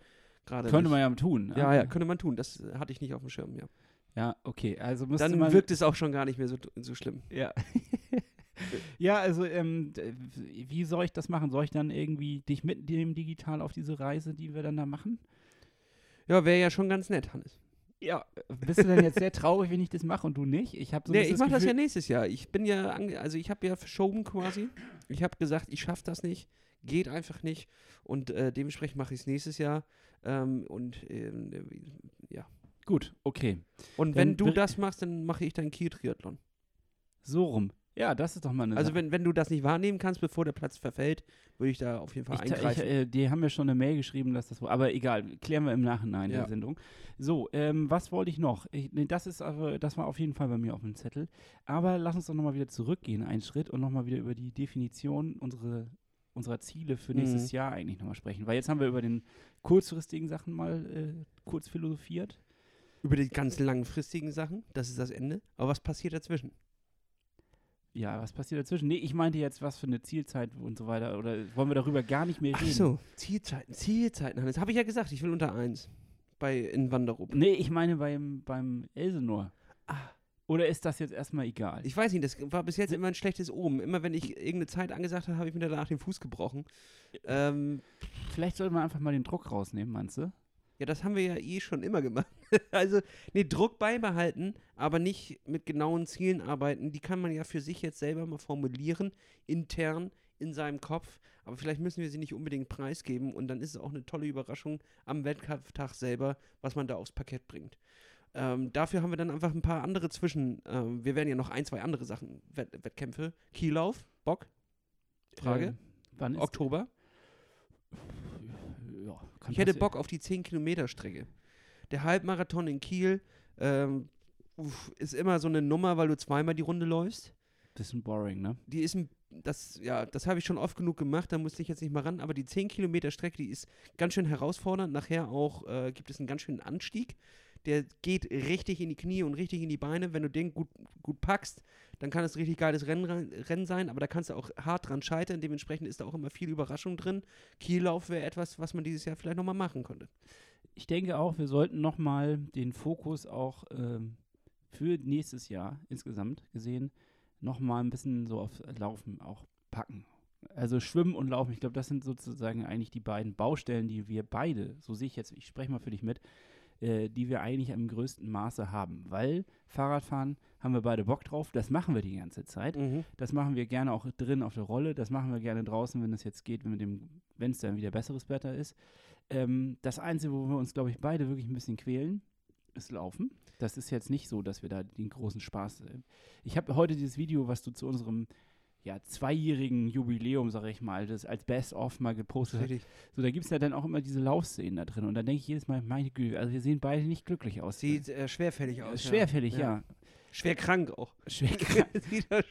Speaker 4: gerade
Speaker 5: Könnte
Speaker 4: nicht-
Speaker 5: man ja tun.
Speaker 4: Ja, ja, könnte man tun. Das äh, hatte ich nicht auf dem Schirm, ja.
Speaker 5: Ja, okay. Also müsste
Speaker 4: Dann
Speaker 5: man.
Speaker 4: wirkt es auch schon gar nicht mehr so, so schlimm.
Speaker 5: Ja. ja, also, ähm, wie soll ich das machen? Soll ich dann irgendwie dich mitnehmen digital auf diese Reise, die wir dann da machen?
Speaker 4: Ja, wäre ja schon ganz nett, Hannes.
Speaker 5: Ja. Bist du denn jetzt sehr traurig, wenn ich das mache und du nicht? Ich habe so ein
Speaker 4: nee, ich mache das ja nächstes Jahr. Ich bin ja, also ich habe ja verschoben quasi. Ich habe gesagt, ich schaffe das nicht, geht einfach nicht und äh, dementsprechend mache ich es nächstes Jahr. Ähm, und ähm, äh, ja.
Speaker 5: Gut, okay.
Speaker 4: Und
Speaker 5: Dann
Speaker 4: wenn du das machst, dann mache ich deinen Kiel-Triathlon.
Speaker 5: So rum. Ja, das ist doch mal eine
Speaker 4: Also
Speaker 5: Sache.
Speaker 4: wenn, wenn du das nicht wahrnehmen kannst, bevor der Platz verfällt, würde ich da auf jeden Fall
Speaker 5: Ich, ta- ich,
Speaker 4: eingreifen.
Speaker 5: äh, die haben mir schon eine Mail geschrieben, dass das. Aber egal, klären wir im Nachhinein
Speaker 4: Ja.
Speaker 5: der Sendung. So, ähm, was wollte ich noch? Ich, nee, das ist das war auf jeden Fall bei mir auf dem Zettel. Aber lass uns doch nochmal wieder zurückgehen, einen Schritt, und nochmal wieder über die Definition unsere, unserer Ziele für nächstes
Speaker 4: Mhm.
Speaker 5: Jahr eigentlich nochmal sprechen. Weil jetzt haben wir über den kurzfristigen Sachen mal äh, kurz philosophiert.
Speaker 4: Über die ganz langfristigen Sachen, das ist das Ende. Aber was passiert dazwischen?
Speaker 5: Ja, was passiert dazwischen? Nee, ich meinte jetzt, was für eine Zielzeit und so weiter. Oder wollen wir darüber gar nicht mehr
Speaker 4: Ach
Speaker 5: reden?
Speaker 4: so, Zielzeiten, Zielzeiten, Hannes. Habe ich ja gesagt, ich will unter eins. Bei in Wanderup.
Speaker 5: Nee, ich meine beim, beim Elsenor.
Speaker 4: Ah.
Speaker 5: Oder ist das jetzt erstmal egal?
Speaker 4: Ich weiß nicht, das war bis jetzt immer ein schlechtes Omen. Immer wenn ich irgendeine Zeit angesagt habe, habe ich mir danach den Fuß gebrochen. Ähm,
Speaker 5: Vielleicht sollte man einfach mal den Druck rausnehmen, meinst du?
Speaker 4: Ja, das haben wir ja eh schon immer gemacht. also, nee, Druck beibehalten, aber nicht mit genauen Zielen arbeiten. Die kann man ja für sich jetzt selber mal formulieren, intern in seinem Kopf. Aber vielleicht müssen wir sie nicht unbedingt preisgeben und dann ist es auch eine tolle Überraschung am Wettkampftag selber, was man da aufs Parkett bringt. Ähm, dafür haben wir dann einfach ein paar andere Zwischen. Ähm, wir werden ja noch ein, zwei andere Sachen, Wett Wettkämpfe. Kiellauf, Bock? Frage.
Speaker 5: Äh, wann ist
Speaker 4: Oktober? Ich hätte. Bock auf die 10-Kilometer-Strecke. Der Halbmarathon in Kiel ähm, uff, ist immer so eine Nummer, weil du zweimal die Runde läufst.
Speaker 5: Bisschen boring, ne?
Speaker 4: Die ist ein, das, ja, das habe ich schon oft genug gemacht, da musste ich jetzt nicht mal ran, aber die 10 Kilometer Strecke, die ist ganz schön herausfordernd. Nachher auch äh, gibt es einen ganz schönen Anstieg. Der geht richtig in die Knie und richtig in die Beine. Wenn du den gut, gut packst, dann kann es richtig geiles Rennen, Rennen sein, aber da kannst du auch hart dran scheitern. Dementsprechend ist da auch immer viel Überraschung drin. Kiellauf wäre etwas, was man dieses Jahr vielleicht nochmal machen könnte.
Speaker 5: Ich denke auch, wir sollten nochmal den Fokus auch ähm, für nächstes Jahr insgesamt gesehen nochmal ein bisschen so auf Laufen auch packen. Also Schwimmen und Laufen, ich glaube, das sind sozusagen eigentlich die beiden Baustellen, die wir beide, so sehe ich jetzt, ich spreche mal für dich mit, äh, die wir eigentlich im größten Maße haben. Weil Fahrradfahren haben wir beide Bock drauf, das machen wir die ganze Zeit.
Speaker 4: Mhm.
Speaker 5: Das machen wir gerne auch drin auf der Rolle. Das machen wir gerne draußen, wenn es jetzt geht, wenn es dann wieder besseres Wetter ist. Ähm, das Einzige, wo wir uns, glaube ich, beide wirklich ein bisschen quälen, ist Laufen. Das ist jetzt nicht so, dass wir da den großen Spaß. Äh ich habe heute dieses Video, was du zu unserem ja, zweijährigen Jubiläum, sage ich mal, das als Best-of mal gepostet hast.
Speaker 4: Richtig.
Speaker 5: So, da gibt es ja dann auch immer diese Laufszenen da drin. Und da denke ich jedes Mal, meine Güte, also wir sehen beide nicht glücklich aus.
Speaker 4: Sieht äh, schwerfällig aus. ja.
Speaker 5: Schwerfällig, ja.
Speaker 4: Schwer krank auch.
Speaker 5: Schwer
Speaker 4: Sieht, das-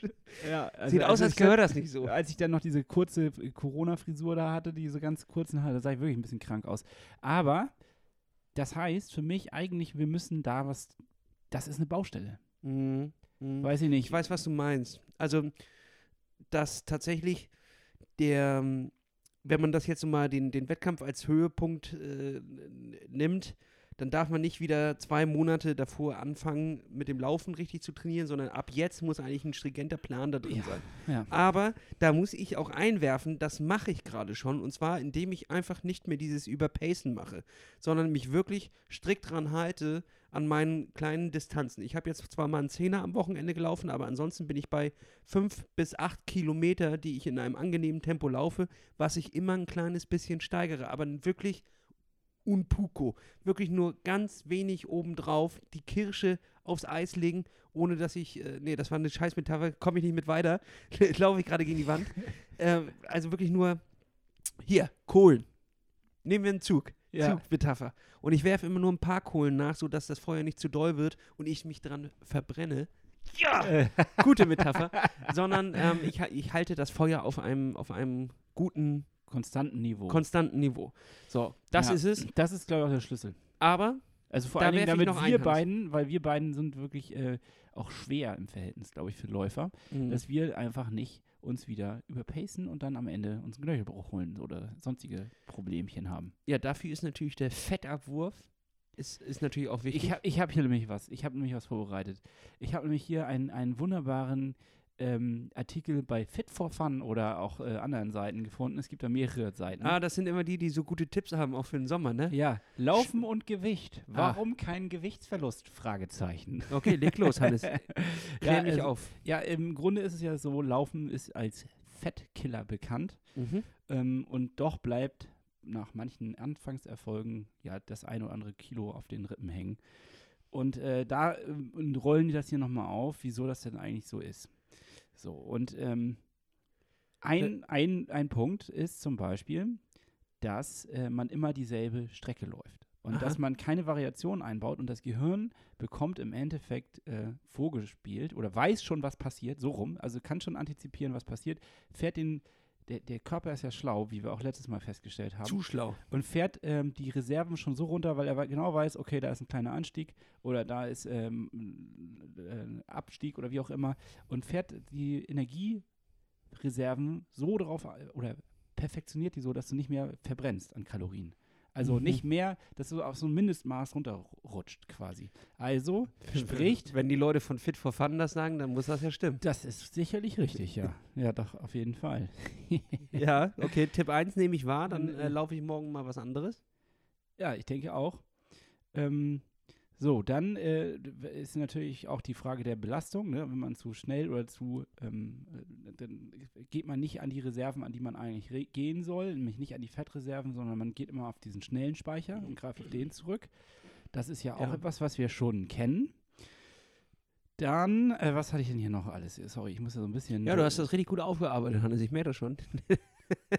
Speaker 5: ja, also
Speaker 4: sieht aus, als gehört das nicht so.
Speaker 5: Als ich dann noch diese kurze Corona-Frisur da hatte, diese ganz kurzen Haare, da sah ich wirklich ein bisschen krank aus. Aber das heißt für mich eigentlich, wir müssen da was, das ist eine Baustelle.
Speaker 4: Mhm. Mhm.
Speaker 5: Weiß ich nicht.
Speaker 4: Ich weiß, was du meinst. Also, dass tatsächlich der, wenn man das jetzt mal den, den Wettkampf als Höhepunkt äh, nimmt, dann darf man nicht wieder zwei Monate davor anfangen, mit dem Laufen richtig zu trainieren, sondern ab jetzt muss eigentlich ein stringenter Plan da drin
Speaker 5: Ja,
Speaker 4: sein.
Speaker 5: ja.
Speaker 4: Aber da muss ich auch einwerfen, das mache ich gerade schon. Und zwar, indem ich einfach nicht mehr dieses Überpacen mache, sondern mich wirklich strikt dran halte an meinen kleinen Distanzen. Ich habe jetzt zwar mal einen Zehner am Wochenende gelaufen, aber ansonsten bin ich bei fünf bis acht Kilometer, die ich in einem angenehmen Tempo laufe, was ich immer ein kleines bisschen steigere. Aber wirklich un puco. Wirklich nur ganz wenig obendrauf, die Kirsche aufs Eis legen, ohne dass ich, äh, nee, das war eine Scheißmetapher, komme ich nicht mit weiter, laufe ich gerade gegen die Wand. ähm, also wirklich nur, hier, Kohlen. Nehmen wir einen Zug.
Speaker 5: Ja.
Speaker 4: Zugmetapher. Und ich werfe immer nur ein paar Kohlen nach, sodass das Feuer nicht zu doll wird und ich mich dran verbrenne. Ja, gute Metapher. Sondern ähm, ich, ich halte das Feuer auf einem, auf einem guten,
Speaker 5: Konstanten Niveau.
Speaker 4: konstanten Niveau. So, das
Speaker 5: Ja,
Speaker 4: ist es.
Speaker 5: Das ist, glaube ich, auch der Schlüssel.
Speaker 4: Aber
Speaker 5: Also vor
Speaker 4: Da
Speaker 5: allen Dingen, damit wir beiden, weil wir beiden sind wirklich äh, auch schwer im Verhältnis, glaube ich, für Läufer,
Speaker 4: Mhm.
Speaker 5: dass wir einfach nicht uns wieder überpacen und dann am Ende uns einen Knöchelbruch holen oder sonstige Problemchen haben.
Speaker 4: ja, dafür ist natürlich der Fettabwurf ist, ist natürlich auch wichtig.
Speaker 5: Ich habe ich hab hier nämlich was. Ich habe nämlich was vorbereitet. Ich habe nämlich hier einen, einen wunderbaren ähm, Artikel bei Fit for Fun oder auch äh, anderen Seiten gefunden. Es gibt da mehrere Seiten.
Speaker 4: ah, das sind immer die, die so gute Tipps haben, auch für den Sommer, ne?
Speaker 5: ja, Laufen und Gewicht.
Speaker 4: Ah.
Speaker 5: Warum kein Gewichtsverlust? Fragezeichen.
Speaker 4: Okay, leg los, Hannes. Klär
Speaker 5: Ja,
Speaker 4: mich
Speaker 5: also-
Speaker 4: auf.
Speaker 5: Ja, im Grunde ist es ja so, Laufen ist als Fettkiller bekannt
Speaker 4: Mhm.
Speaker 5: ähm, und doch bleibt nach manchen Anfangserfolgen ja das ein oder andere Kilo auf den Rippen hängen. Und äh, da ähm, rollen die das hier nochmal auf, wieso das denn eigentlich so ist. So, und ähm, ein, ein, ein Punkt ist zum Beispiel, dass äh, man immer dieselbe Strecke läuft. Und
Speaker 4: Aha.
Speaker 5: dass man keine Variation einbaut und das Gehirn bekommt im Endeffekt äh, vorgespielt oder weiß schon, was passiert, so rum, also kann schon antizipieren, was passiert, fährt den, der, der Körper ist ja schlau, wie wir auch letztes Mal festgestellt haben
Speaker 4: Zu schlau.
Speaker 5: und fährt ähm, die Reserven schon so runter, weil er genau weiß, okay, da ist ein kleiner Anstieg oder da ist ähm, ein Abstieg oder wie auch immer und fährt die Energiereserven so drauf äh, oder perfektioniert die so, dass du nicht mehr verbrennst an Kalorien. Also
Speaker 4: Mhm.
Speaker 5: nicht mehr, dass du auf so ein Mindestmaß runterrutscht quasi. Also spricht,
Speaker 4: Wenn die Leute von Fit for Fun das sagen, dann muss das ja stimmen.
Speaker 5: das ist sicherlich richtig, ja. Ja, doch, auf jeden Fall.
Speaker 4: ja, okay, Tipp 1 nehme ich wahr, dann äh, laufe ich morgen mal was anderes.
Speaker 5: Ja, ich denke auch. Ähm, so, dann äh, ist natürlich auch die Frage der Belastung. Ne? Wenn man zu schnell oder zu, ähm, äh, dann geht man nicht an die Reserven, an die man eigentlich gehen soll, nämlich nicht an die Fettreserven, sondern man geht immer auf diesen schnellen Speicher und greift auf den zurück. Das ist ja auch ja. etwas, was wir schon kennen. Dann, äh, was hatte ich denn hier noch alles? Sorry, ich muss ja so ein bisschen.
Speaker 4: Ja, du hast das richtig gut aufgearbeitet, Hannes. Ich merke das schon.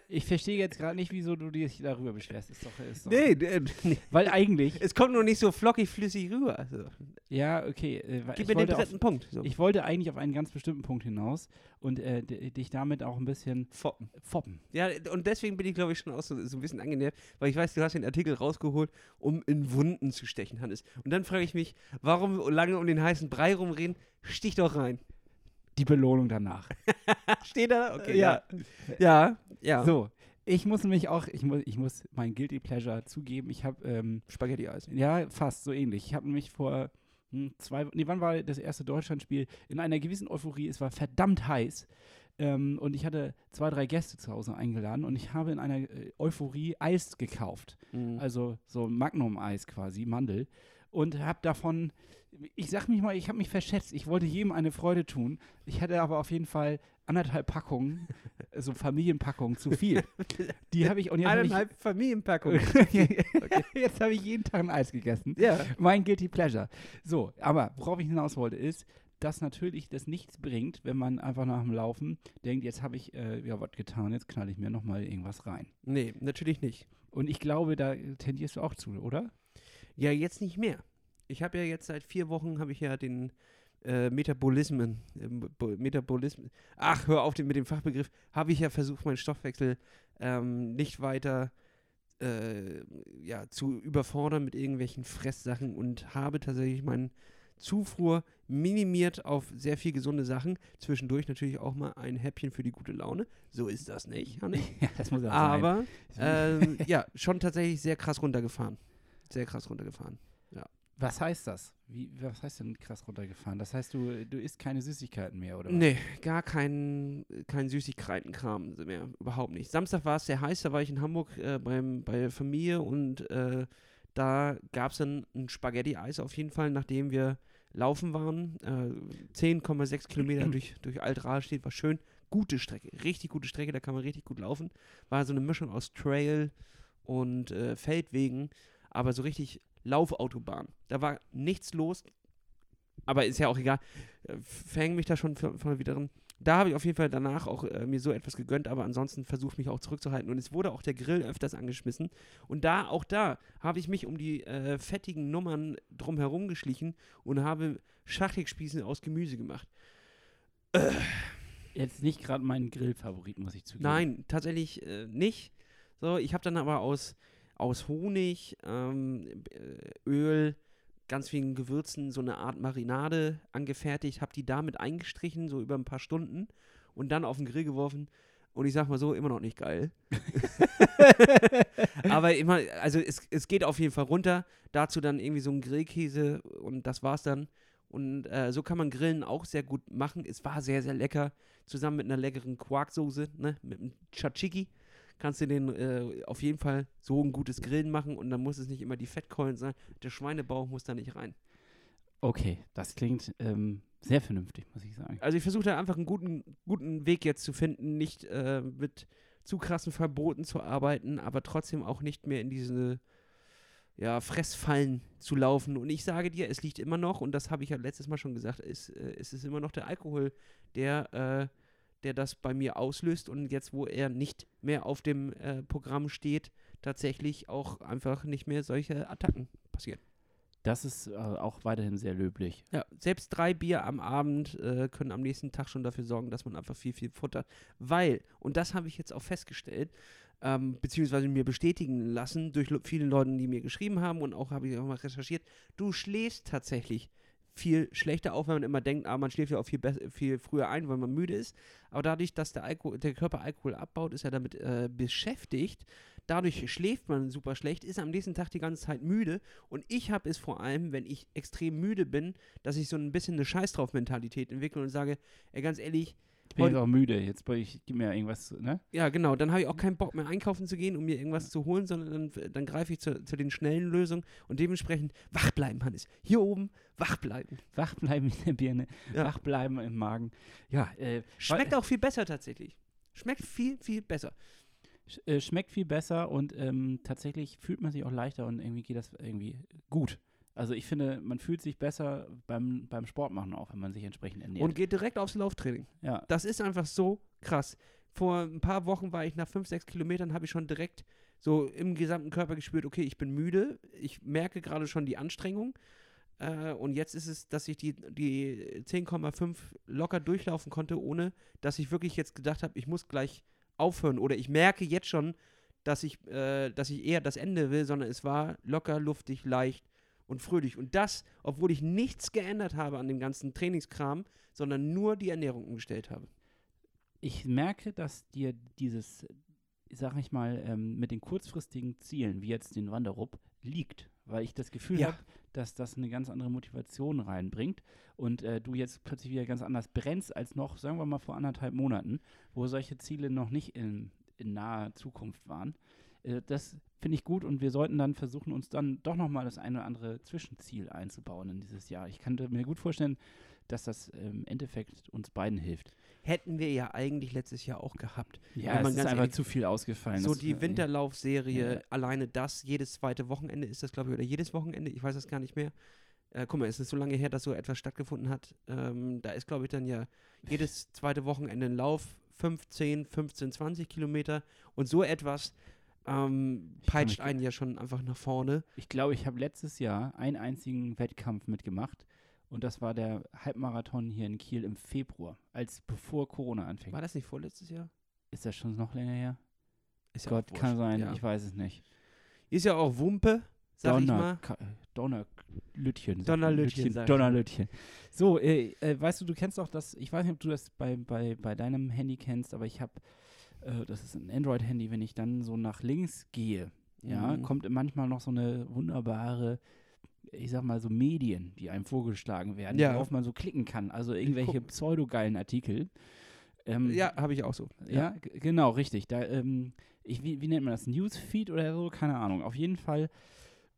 Speaker 5: Ich verstehe jetzt gerade nicht, wieso du dich darüber beschwerst. Ist doch, ist doch
Speaker 4: nee, nee,
Speaker 5: weil eigentlich.
Speaker 4: Es kommt nur nicht so flockig flüssig rüber. Also.
Speaker 5: Ja, okay. Äh,
Speaker 4: Gib mir den dritten auf, Punkt.
Speaker 5: So. Ich wollte eigentlich auf einen ganz bestimmten Punkt hinaus und äh, dich damit auch ein bisschen
Speaker 4: foppen.
Speaker 5: foppen.
Speaker 4: Ja, und deswegen bin ich, glaube ich, schon auch so, so ein bisschen angenervt, weil ich weiß, du hast den Artikel rausgeholt, um in Wunden zu stechen, Hannes. Und dann frage ich mich, warum lange um den heißen Brei rumreden? Stich doch rein.
Speaker 5: Die Belohnung danach.
Speaker 4: Steht da? Okay. Ja. Ja, ja.
Speaker 5: So. Ich muss nämlich auch, ich muss, ich muss mein Guilty Pleasure zugeben. Ich habe ähm,
Speaker 4: Spaghetti-Eis.
Speaker 5: Ja, fast so ähnlich. Ich habe nämlich vor hm, zwei, nee, wann war das erste Deutschlandspiel? In einer gewissen Euphorie. Es war verdammt heiß. Ähm, und ich hatte zwei, drei Gäste zu Hause eingeladen und ich habe in einer äh, Euphorie Eis gekauft. Mhm. Also so Magnum-Eis quasi, Mandel. Und habe davon ich sag mich mal, ich habe mich verschätzt. Ich wollte jedem eine Freude tun. Ich hatte aber auf jeden Fall anderthalb Packungen, so Familienpackungen zu viel. Die habe ich und
Speaker 4: jetzt anderthalb Familienpackungen.
Speaker 5: okay. Jetzt habe ich jeden Tag ein Eis gegessen.
Speaker 4: Ja.
Speaker 5: Mein guilty pleasure. So, aber worauf ich hinaus wollte ist, dass natürlich das nichts bringt, wenn man einfach nach dem Laufen denkt, jetzt habe ich äh, ja was getan, jetzt knall ich mir nochmal irgendwas rein.
Speaker 4: Nee, natürlich nicht.
Speaker 5: Und ich glaube, da tendierst du auch zu, oder?
Speaker 4: Ja, jetzt nicht mehr ich habe ja jetzt seit vier Wochen habe ich ja den äh, Metabolismen, äh, Metabolismen, ach, hör auf den, mit dem Fachbegriff, habe ich ja versucht, meinen Stoffwechsel ähm, nicht weiter äh, ja, zu überfordern mit irgendwelchen Fresssachen und habe tatsächlich meinen Zufuhr minimiert auf sehr viel gesunde Sachen. Zwischendurch natürlich auch mal ein Häppchen für die gute Laune. So ist das nicht, Hanni.
Speaker 5: ja, das muss auch
Speaker 4: Aber, ähm, ja, schon tatsächlich sehr krass runtergefahren. Sehr krass runtergefahren.
Speaker 5: Was heißt das? Wie, was heißt denn krass runtergefahren? Das heißt, du, du isst keine Süßigkeiten mehr, oder was?
Speaker 4: Nee, gar kein, kein Süßigkeitenkram mehr. Überhaupt nicht. Samstag war es sehr heiß, da war ich in Hamburg äh, beim, bei der Familie und äh, da gab es dann ein Spaghetti-Eis auf jeden Fall, nachdem wir laufen waren. Äh, 10,6 Kilometer durch, durch Altral steht, war schön. Gute Strecke, richtig gute Strecke, da kann man richtig gut laufen. War so eine Mischung aus Trail und äh, Feldwegen, aber so richtig Laufautobahn. Da war nichts los. Aber ist ja auch egal. Äh, Verhänge mich da schon von wieder drin. Da habe ich auf jeden Fall danach auch äh, mir so etwas gegönnt, aber ansonsten versucht mich auch zurückzuhalten. Und es wurde auch der Grill öfters angeschmissen. Und da, auch da, habe ich mich um die äh, fettigen Nummern drumherum geschlichen und habe Schachtelspießen aus Gemüse gemacht.
Speaker 5: Äh. Jetzt nicht gerade mein Grillfavorit, muss ich zugeben.
Speaker 4: Nein, tatsächlich äh, nicht. So, ich habe dann aber aus aus Honig, ähm, äh, Öl, ganz vielen Gewürzen so eine Art Marinade angefertigt, habe die damit eingestrichen, so über ein paar Stunden und dann auf den Grill geworfen. Und ich sag mal so, immer noch nicht geil. Aber immer, also es, es geht auf jeden Fall runter. Dazu dann irgendwie so ein Grillkäse und das war's dann. Und äh, so kann man Grillen auch sehr gut machen. Es war sehr, sehr lecker. Zusammen mit einer leckeren Quarksoße, ne? Mit einem Tzatziki kannst du den äh, auf jeden Fall so ein gutes Grillen machen und dann muss es nicht immer die Fettkeulen sein. Der Schweinebauch muss da nicht rein.
Speaker 5: Okay, das klingt ähm, sehr vernünftig, muss ich sagen.
Speaker 4: Also ich versuche da einfach einen guten, guten Weg jetzt zu finden, nicht äh, mit zu krassen Verboten zu arbeiten, aber trotzdem auch nicht mehr in diese ja, Fressfallen zu laufen. Und ich sage dir, es liegt immer noch, und das habe ich ja letztes Mal schon gesagt, ist, äh, es ist immer noch der Alkohol, der äh, der das bei mir auslöst und jetzt, wo er nicht mehr auf dem äh, Programm steht, tatsächlich auch einfach nicht mehr solche Attacken passieren.
Speaker 5: Das ist äh, auch weiterhin sehr löblich.
Speaker 4: Ja, selbst drei Bier am Abend äh, können am nächsten Tag schon dafür sorgen, dass man einfach viel, viel futtert. Weil, und das habe ich jetzt auch festgestellt, ähm, beziehungsweise mir bestätigen lassen durch viele Leute, die mir geschrieben haben und auch habe ich auch mal recherchiert, du schläfst tatsächlich viel schlechter auf, wenn man immer denkt, ah, man schläft ja auch viel, viel früher ein, weil man müde ist. Aber dadurch, dass der, Alkohol, der Körper Alkohol abbaut, ist er damit äh, beschäftigt. Dadurch schläft man super schlecht, ist am nächsten Tag die ganze Zeit müde. Und ich habe es vor allem, wenn ich extrem müde bin, dass ich so ein bisschen eine Scheiß drauf Mentalität entwickle und sage, ey, ganz ehrlich,
Speaker 5: Ich bin
Speaker 4: Und-
Speaker 5: jetzt auch müde. Jetzt brauche ich, gib mir irgendwas, ne?
Speaker 4: Ja, genau. Dann habe ich auch keinen Bock mehr einkaufen zu gehen, um mir irgendwas zu holen, sondern dann, dann greife ich zu, zu den schnellen Lösungen und dementsprechend wach bleiben, Hannes. Hier oben wach bleiben.
Speaker 5: Wach bleiben in der Birne,
Speaker 4: Ja.
Speaker 5: wach bleiben im Magen. Ja, äh,
Speaker 4: Schmeckt auch viel besser tatsächlich. Schmeckt viel, viel besser.
Speaker 5: Sch äh, schmeckt viel besser und ähm, tatsächlich fühlt man sich auch leichter und irgendwie geht das irgendwie gut. Also ich finde, man fühlt sich besser beim, beim Sport machen auch, wenn man sich entsprechend ernährt.
Speaker 4: Und geht direkt aufs Lauftraining.
Speaker 5: ja,
Speaker 4: Das ist einfach so krass. Vor ein paar Wochen war ich nach fünf, sechs Kilometern, habe ich schon direkt so im gesamten Körper gespürt, okay, ich bin müde, ich merke gerade schon die Anstrengung. Äh, und jetzt ist es, dass ich die, die 10,5 locker durchlaufen konnte, ohne dass ich wirklich jetzt gedacht habe, ich muss gleich aufhören. Oder ich merke jetzt schon, dass ich, äh, dass ich eher das Ende will, sondern es war locker, luftig, leicht und fröhlich. Und das, obwohl ich nichts geändert habe an dem ganzen Trainingskram, sondern nur die Ernährung umgestellt habe.
Speaker 5: ich merke, dass dir dieses, sag ich mal, ähm, mit den kurzfristigen Zielen, wie jetzt den Wanderup, liegt. Weil ich das Gefühl
Speaker 4: Ja.
Speaker 5: habe, dass das eine ganz andere Motivation reinbringt und äh, du jetzt plötzlich wieder ganz anders brennst als noch, sagen wir mal, vor anderthalb Monaten, wo solche Ziele noch nicht in, in naher Zukunft waren. Äh, das finde ich gut und wir sollten dann versuchen, uns dann doch nochmal das eine oder andere Zwischenziel einzubauen in dieses Jahr. Ich kann mir gut vorstellen, dass das im Endeffekt uns beiden hilft.
Speaker 4: Hätten wir ja eigentlich letztes Jahr auch gehabt.
Speaker 5: Ja,
Speaker 4: Wenn
Speaker 5: es
Speaker 4: man
Speaker 5: ist
Speaker 4: ganz
Speaker 5: einfach zu viel ausgefallen.
Speaker 4: So die
Speaker 5: äh,
Speaker 4: Winterlaufserie,
Speaker 5: Ja.
Speaker 4: alleine das, jedes zweite Wochenende ist das, glaube ich, oder jedes Wochenende, ich weiß das gar nicht mehr. Äh, guck mal, es ist so lange her, dass so etwas stattgefunden hat. Ähm, da ist, glaube ich, dann ja jedes zweite Wochenende ein Lauf, 15, 15, 20 Kilometer und so etwas ähm,
Speaker 5: Ich
Speaker 4: peitscht einen ja schon einfach nach vorne.
Speaker 5: Ich glaube, ich habe letztes Jahr einen einzigen Wettkampf mitgemacht und das war der Halbmarathon hier in Kiel im Februar, als bevor Corona anfing.
Speaker 4: War das nicht vorletztes Jahr?
Speaker 5: Ist das schon noch länger her?
Speaker 4: Ist
Speaker 5: Gott,
Speaker 4: wurscht,
Speaker 5: kann sein,
Speaker 4: ja.
Speaker 5: ich weiß es nicht.
Speaker 4: Ist ja auch Wumpe, sag ich
Speaker 5: Donner,
Speaker 4: mal.
Speaker 5: Ka- Donnerlütchen.
Speaker 4: Donnerlütchen, ich.
Speaker 5: Donnerlütchen. So, äh, äh, weißt du, du kennst auch das, ich weiß nicht, ob du das bei, bei, bei deinem Handy kennst, aber ich habe, äh, das ist ein Android-Handy, wenn ich dann so nach links gehe, ja,
Speaker 4: Mhm.
Speaker 5: kommt manchmal noch so eine wunderbare, ich sag mal so Medien, die einem vorgeschlagen werden,
Speaker 4: Ja.
Speaker 5: worauf man so klicken kann. Also irgendwelche pseudogeilen Artikel. Ähm,
Speaker 4: Ja, habe ich auch so.
Speaker 5: ja, g- genau, richtig. Da, ähm, ich, wie, wie nennt man das? Newsfeed oder so? Keine Ahnung. Auf jeden Fall,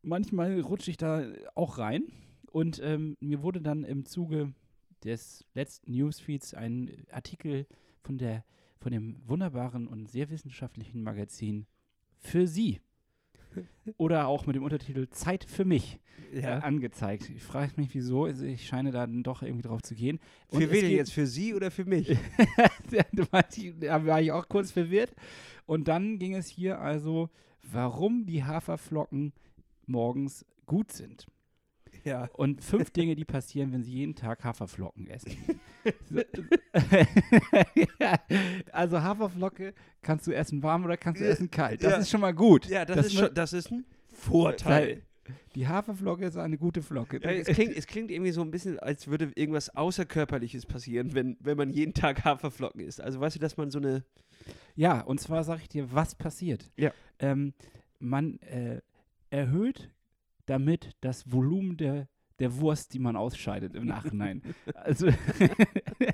Speaker 5: manchmal rutsche ich da auch rein. Und ähm, mir wurde dann im Zuge des letzten Newsfeeds ein Artikel von, der, von dem wunderbaren und sehr wissenschaftlichen Magazin für Sie. Oder auch mit dem Untertitel Zeit für mich äh, angezeigt. Ich frage mich, wieso. Also ich scheine da dann doch irgendwie drauf zu gehen. Und
Speaker 4: Für wen jetzt? Für Sie oder für mich?
Speaker 5: Ja, du weißt, ich- da war ich auch kurz verwirrt. Und dann ging es hier also, warum die Haferflocken morgens gut sind.
Speaker 4: Ja.
Speaker 5: Und fünf Dinge, die passieren, wenn sie jeden Tag Haferflocken essen. Ja, also Haferflocke kannst du essen warm oder kannst du essen kalt. Das
Speaker 4: Ja.
Speaker 5: ist schon mal gut.
Speaker 4: Ja, das, ist
Speaker 5: mu-
Speaker 4: schon, das ist ein Vorteil.
Speaker 5: Die Haferflocke ist eine gute Flocke.
Speaker 4: Ja, es, klingt, es klingt irgendwie so ein bisschen, als würde irgendwas Außerkörperliches passieren, wenn, wenn man jeden Tag Haferflocken isst. Also weißt du, dass man so eine.
Speaker 5: Ja, und zwar sage ich dir, was passiert.
Speaker 4: Ja.
Speaker 5: Ähm, man äh, erhöht damit das Volumen der, der Wurst, die man ausscheidet im Nachhinein. also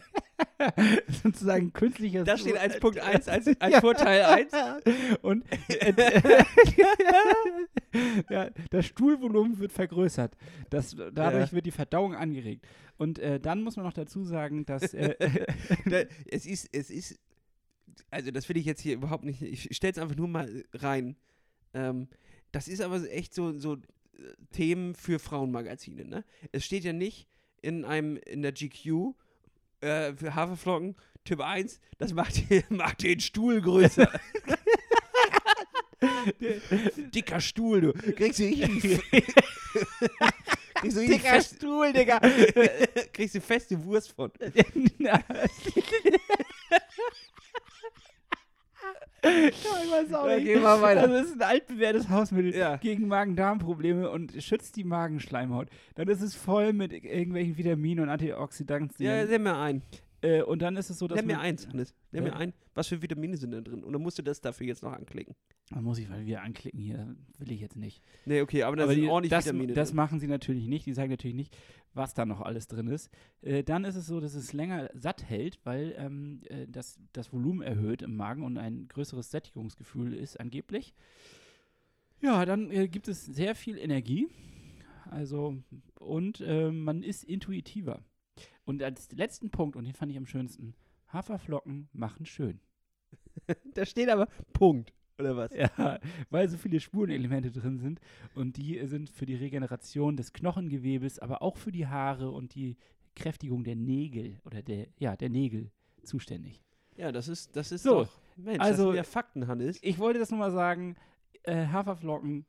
Speaker 5: sozusagen künstliches.
Speaker 4: Das steht als Punkt 1, als, als. Vorteil 1.
Speaker 5: Und äh, ja, das Stuhlvolumen wird vergrößert. Das, dadurch
Speaker 4: Ja.
Speaker 5: wird die Verdauung angeregt. Und äh, dann muss man noch dazu sagen, dass äh,
Speaker 4: Da, es ist, es ist, also das will ich jetzt hier überhaupt nicht, ich stelle es einfach nur mal rein. Ähm, das ist aber echt so, so Themen für Frauenmagazine, ne? Es steht ja nicht in einem, in der GQ, äh, für Haferflocken, Typ 1, das macht, macht den Stuhl größer. Dicker Stuhl, du. Kriegst du richtig. kriegst du
Speaker 5: Dicker
Speaker 4: fest,
Speaker 5: Stuhl, Digga.
Speaker 4: kriegst du feste Wurst von.
Speaker 5: Ich weiß auch nicht.
Speaker 4: gehen wir weiter.
Speaker 5: Also es ist ein altbewährtes Hausmittel
Speaker 4: Ja.
Speaker 5: gegen Magen-Darm-Probleme und schützt die Magenschleimhaut. Dann ist es voll mit irgendwelchen Vitaminen und Antioxidantien.
Speaker 4: Ja, sehen wir ein.
Speaker 5: Äh, und dann ist es so, dass
Speaker 4: Nenn mir eins, Hannes. Nenn
Speaker 5: Ja.
Speaker 4: mir ein. Was für Vitamine sind da drin? Und dann musst du das dafür jetzt noch anklicken.
Speaker 5: Man muss ich mal wieder anklicken hier, will ich jetzt nicht.
Speaker 4: Nee, okay, aber da
Speaker 5: Aber
Speaker 4: sind
Speaker 5: die,
Speaker 4: ordentlich
Speaker 5: das,
Speaker 4: Vitamine
Speaker 5: das
Speaker 4: drin.
Speaker 5: machen sie natürlich nicht. Die sagen natürlich nicht, was da noch alles drin ist. Äh, dann ist es so, dass es länger satt hält, weil ähm, äh, das, das Volumen erhöht im Magen und ein größeres Sättigungsgefühl ist angeblich. Ja, dann äh, gibt es sehr viel Energie. Also, und äh, man ist intuitiver. Und als letzten Punkt, und den fand ich am schönsten, Haferflocken machen schön.
Speaker 4: da steht aber Punkt. Oder was?
Speaker 5: Ja, weil so viele Spurenelemente drin sind und die sind für die Regeneration des Knochengewebes, aber auch für die Haare und die Kräftigung der Nägel oder der, ja, der Nägel zuständig.
Speaker 4: Ja, das ist, das ist
Speaker 5: So,
Speaker 4: doch. Mensch,
Speaker 5: also-
Speaker 4: das sind ja Fakten, Hannes.
Speaker 5: Ich wollte das nur mal sagen, äh, Haferflocken,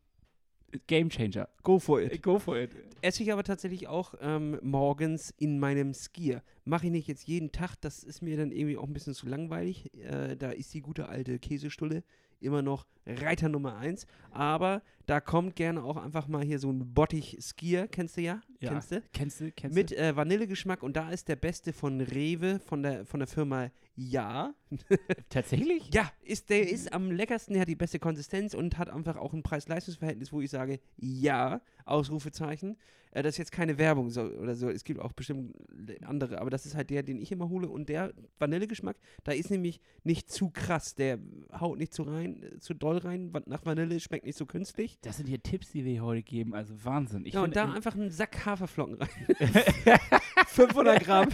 Speaker 5: Game Changer.
Speaker 4: Go for it.
Speaker 5: Go for it.
Speaker 4: Esse ich aber tatsächlich auch ähm, morgens in meinem Skier. Mache ich nicht jetzt jeden Tag, das ist mir dann irgendwie auch ein bisschen zu langweilig. Äh, da ist die gute alte Käsestulle immer noch Reiter Nummer 1. Aber da kommt gerne auch einfach mal hier so ein Bottich Skier, kennst du ja?
Speaker 5: Ja.
Speaker 4: Kennst du?
Speaker 5: Kennst du, kennst
Speaker 4: Mit
Speaker 5: du?
Speaker 4: äh, Vanillegeschmack und da ist der beste von Rewe, von der, von der Firma Ja.
Speaker 5: Tatsächlich?
Speaker 4: Ja, ist, der ist am leckersten, der hat die beste Konsistenz und hat einfach auch ein Preis-Leistungs-Verhältnis, wo ich sage, ja, Ausrufezeichen. Äh, das ist jetzt keine Werbung so, oder so, es gibt auch bestimmt andere, aber das ist halt der, den ich immer hole und der Vanillegeschmack, da ist nämlich nicht zu krass, der haut nicht zu rein, äh, zu doll rein, nach Vanille schmeckt nicht so künstlich.
Speaker 5: Das sind hier Tipps, die wir hier heute geben, also Wahnsinn. Ich
Speaker 4: ja, und
Speaker 5: find,
Speaker 4: da einfach einen Sack Haferflocken rein. 500 Gramm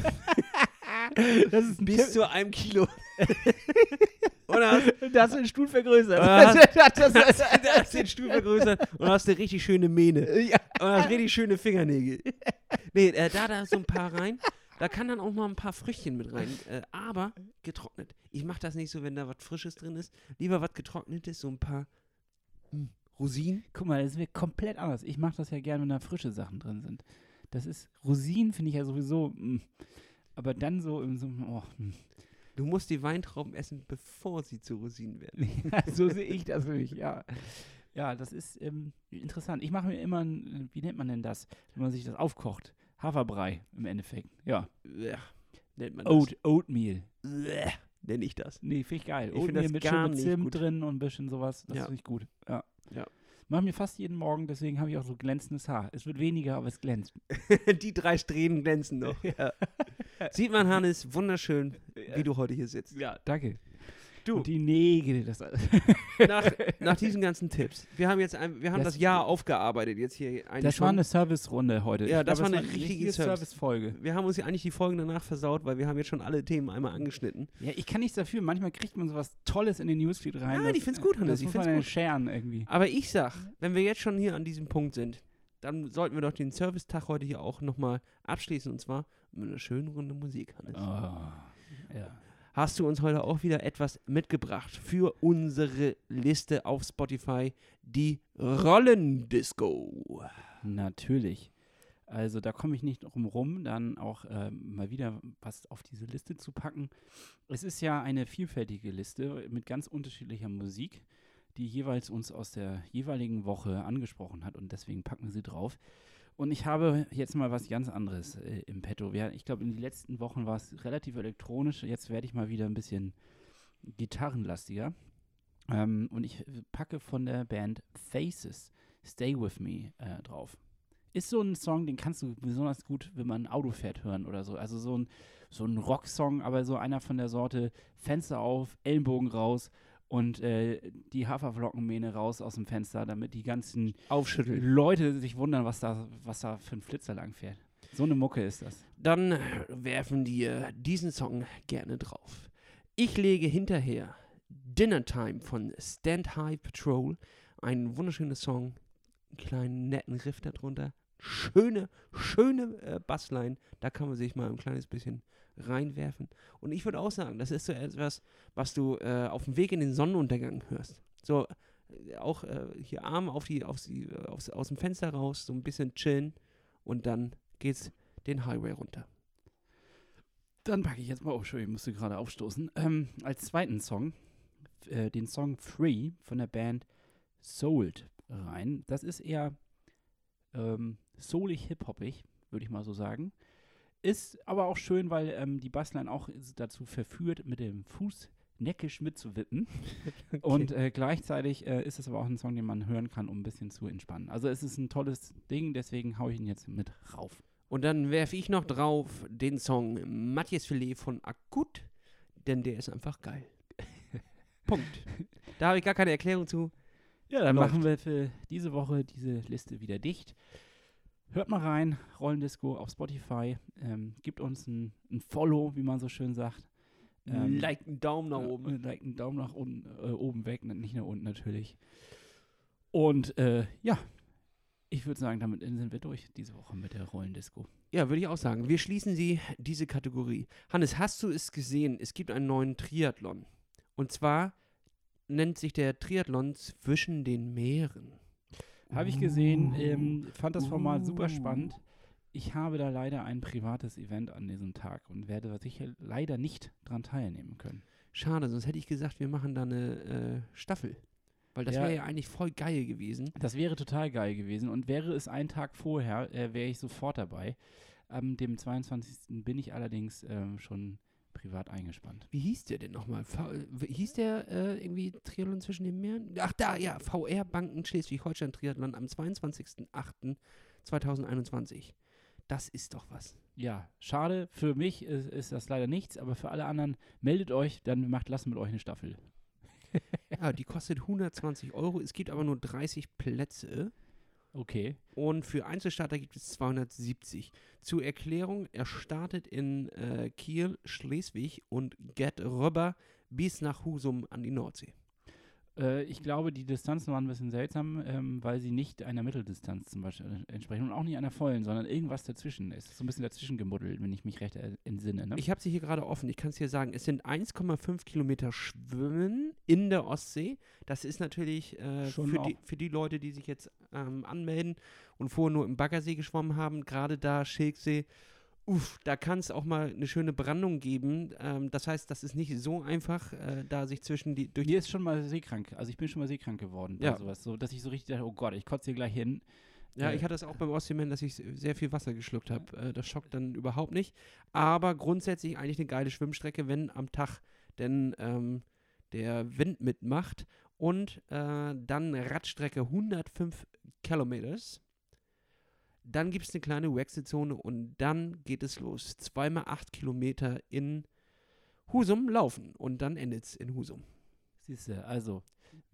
Speaker 5: das ist ein
Speaker 4: bis zu einem Kilo. Oder?
Speaker 5: Tipp. Das ist den Stuhl vergrößert.
Speaker 4: Ah.
Speaker 5: das, das,
Speaker 4: Da hast du den Stuhl vergrößert und hast eine richtig schöne Mähne.
Speaker 5: ja.
Speaker 4: Und hast richtig schöne Fingernägel. Nee, äh, da da so ein paar rein. Da kann dann auch mal ein paar Früchtchen mit rein. Äh, aber getrocknet. Ich mache das nicht so, wenn da was Frisches drin ist. Lieber was getrocknetes, so ein paar hm, Rosinen.
Speaker 5: Guck mal, das ist mir komplett anders. Ich mache das ja gerne, wenn da frische Sachen drin sind. Das ist, Rosinen finde ich ja sowieso, mm. aber dann so im so, oh, mm.
Speaker 4: Du musst die Weintrauben essen, bevor sie zu Rosinen werden.
Speaker 5: so sehe ich das nämlich, ja. Ja, das ist ähm, interessant. Ich mache mir immer, ein, wie nennt man denn das, wenn man sich das aufkocht? Haferbrei im Endeffekt, ja.
Speaker 4: Ja, nennt man das.
Speaker 5: Oat, Oatmeal.
Speaker 4: Bleh, Nenne ich das.
Speaker 5: Nee, finde ich geil.
Speaker 4: Ich
Speaker 5: Oatmeal
Speaker 4: das
Speaker 5: mit
Speaker 4: gar
Speaker 5: schön mit
Speaker 4: nicht
Speaker 5: Zimt drin und ein bisschen sowas, das
Speaker 4: Ja.
Speaker 5: finde ich gut, ja.
Speaker 4: Ja.
Speaker 5: Mach mir fast jeden Morgen, deswegen habe ich auch so glänzendes Haar. Es wird weniger, aber es glänzt.
Speaker 4: die drei Strähnen glänzen noch. Ja. Sieht man, Hannes, wunderschön, wie du heute hier sitzt.
Speaker 5: Ja, danke.
Speaker 4: Du.
Speaker 5: Und die Nägel, das
Speaker 4: nach, nach diesen ganzen Tipps. Wir haben jetzt ein, wir haben das,
Speaker 5: Das-
Speaker 4: Jahr aufgearbeitet jetzt hier
Speaker 5: Das
Speaker 4: schon.
Speaker 5: war eine Service-Runde heute.
Speaker 4: Ja, das
Speaker 5: glaub,
Speaker 4: war
Speaker 5: es
Speaker 4: eine richtige Service.
Speaker 5: Service-Folge.
Speaker 4: wir haben uns ja eigentlich die Folgen danach versaut, weil wir haben jetzt schon alle Themen einmal angeschnitten.
Speaker 5: Ja, ich kann nichts dafür. Manchmal kriegt man sowas Tolles in den Newsfeed rein.
Speaker 4: Ja,
Speaker 5: das-
Speaker 4: ich find's gut, Hannes,
Speaker 5: Das
Speaker 4: ich
Speaker 5: muss man dann
Speaker 4: gut.
Speaker 5: scheren irgendwie.
Speaker 4: Aber ich sag, wenn wir jetzt schon hier an diesem Punkt sind, dann sollten wir doch den Servicetag heute hier auch nochmal abschließen und zwar mit einer schönen Runde Musik, Hannes.
Speaker 5: Oh, ja.
Speaker 4: Hast du uns heute auch wieder etwas mitgebracht für unsere Liste auf Spotify, die Rollendisco.
Speaker 5: Natürlich. Also da komme ich nicht drum rum, dann auch ähm, mal wieder was auf diese Liste zu packen. Es ist ja eine vielfältige Liste mit ganz unterschiedlicher Musik, die jeweils uns aus der jeweiligen Woche angesprochen hat und deswegen packen wir sie drauf. Und ich habe jetzt mal was ganz anderes äh, im Petto. Wir, ich glaube, in den letzten Wochen war es relativ elektronisch. Jetzt werde ich mal wieder ein bisschen gitarrenlastiger. Ähm, und ich packe von der Band Faces Stay With Me äh, drauf. Ist so ein Song, den kannst du besonders gut, wenn man ein Auto fährt, hören oder so. Also so ein, so ein Rocksong, aber so einer von der Sorte Fenster auf, Ellenbogen raus und äh, die Haferflockenmähne raus aus dem Fenster, damit die ganzen
Speaker 4: Aufschütteln.
Speaker 5: Leute sich wundern, was da, was da für ein Flitzer lang fährt. So eine Mucke ist das.
Speaker 4: Dann werfen wir diesen Song gerne drauf. Ich lege hinterher Dinner Time von Stand High Patrol. Ein wunderschöner Song, einen kleinen netten Riff darunter. Schöne, schöne äh, Bassline. Da kann man sich mal ein kleines bisschen reinwerfen. Und ich würde auch sagen, das ist so etwas, was du äh, auf dem Weg in den Sonnenuntergang hörst. So äh, auch äh, hier Arme auf die, auf die, äh, aufs, aus dem Fenster raus, so ein bisschen chillen und dann geht's den Highway runter.
Speaker 5: Dann packe ich jetzt mal, oh, Entschuldigung, ich musste gerade aufstoßen, ähm, als zweiten Song äh, den Song Free von der Band Souled rein. Das ist eher ähm, soulig hip-hoppig, würde ich mal so sagen. Ist aber auch schön, weil ähm, die Bassline auch dazu verführt, mit dem Fuß neckisch mitzuwippen. okay. Und äh, gleichzeitig äh, ist es aber auch ein Song, den man hören kann, um ein bisschen zu entspannen. Also es ist ein tolles Ding, deswegen haue ich ihn jetzt mit rauf.
Speaker 4: Und dann werfe ich noch drauf den Song Matthias Filet von Akut, denn der ist einfach geil. Punkt. Da habe ich gar keine Erklärung zu.
Speaker 5: Ja, dann Läuft. machen wir für diese Woche diese Liste wieder dicht. Hört mal rein, Rollendisco auf Spotify. Ähm, gibt uns ein, ein, Follow, wie man so schön sagt.
Speaker 4: Ähm, like einen Daumen nach oben.
Speaker 5: Äh, like einen Daumen nach unten, äh, oben weg, nicht nach unten natürlich. Und äh, ja, ich würde sagen, damit sind wir durch diese Woche mit der Rollendisco.
Speaker 4: Ja, würde ich auch sagen. Wir schließen sie, diese Kategorie. Hannes, hast du es gesehen? Es gibt einen neuen Triathlon. Und zwar nennt sich der Triathlon zwischen den Meeren.
Speaker 5: Habe ich gesehen, ähm, fand das Format super spannend. Ich habe da leider ein privates Event an diesem Tag und werde sicher leider nicht dran teilnehmen können.
Speaker 4: Schade, sonst hätte ich gesagt, wir machen da eine äh, Staffel. Weil das ja, wäre ja eigentlich voll geil gewesen.
Speaker 5: Das wäre total geil gewesen. Und wäre es einen Tag vorher, äh, wäre ich sofort dabei. Am dem 22. bin ich allerdings äh, schon privat eingespannt.
Speaker 4: Wie hieß der denn nochmal? Hieß der äh, irgendwie Triathlon zwischen den Meeren? Ach da, ja, VR Banken Schleswig-Holstein Triathlon am 22.08.2021. Das ist doch was.
Speaker 5: Ja, schade. Für mich ist, ist, das leider nichts, aber für alle anderen meldet euch, dann macht lassen mit euch eine Staffel.
Speaker 4: ja, die kostet 120 Euro. Es gibt aber nur 30 Plätze.
Speaker 5: Okay.
Speaker 4: Und für Einzelstarter gibt es 270. Zur Erklärung, er startet in äh, Kiel, Schleswig und geht rüber bis nach Husum an die Nordsee.
Speaker 5: Äh, ich glaube, die Distanzen waren ein bisschen seltsam, ähm, weil sie nicht einer Mitteldistanz zum Beispiel entsprechen und auch nicht einer vollen, sondern irgendwas dazwischen ist. So ein bisschen dazwischen gemuddelt, wenn ich mich recht entsinne. Ne?
Speaker 4: Ich habe sie hier gerade offen. Ich kann es dir sagen, es sind 1,5 Kilometer Schwimmen in der Ostsee. Das ist natürlich äh, für, die, für, die, Leute, die sich jetzt ähm, anmelden und vorher nur im Baggersee geschwommen haben, gerade da Schilksee uff, da kann es auch mal eine schöne Brandung geben. Ähm, das heißt, das ist nicht so einfach, äh, da sich zwischen die.
Speaker 5: Durch Mir ist schon mal seekrank. Also ich bin schon mal seekrank geworden. Ja. Sowas, so, dass ich so richtig dachte, oh Gott, ich kotze hier gleich hin.
Speaker 4: Ja, äh, ich hatte es auch beim Ostseeman, dass ich sehr viel Wasser geschluckt habe. Äh, das schockt dann überhaupt nicht. Aber grundsätzlich eigentlich eine geile Schwimmstrecke, wenn am Tag denn ähm, der Wind mitmacht. Und äh, dann Radstrecke 105 Kilometers. Dann gibt es eine kleine Wechselzone und dann geht es los. Zweimal acht Kilometer in Husum laufen und dann endet es in Husum.
Speaker 5: Siehst du, also,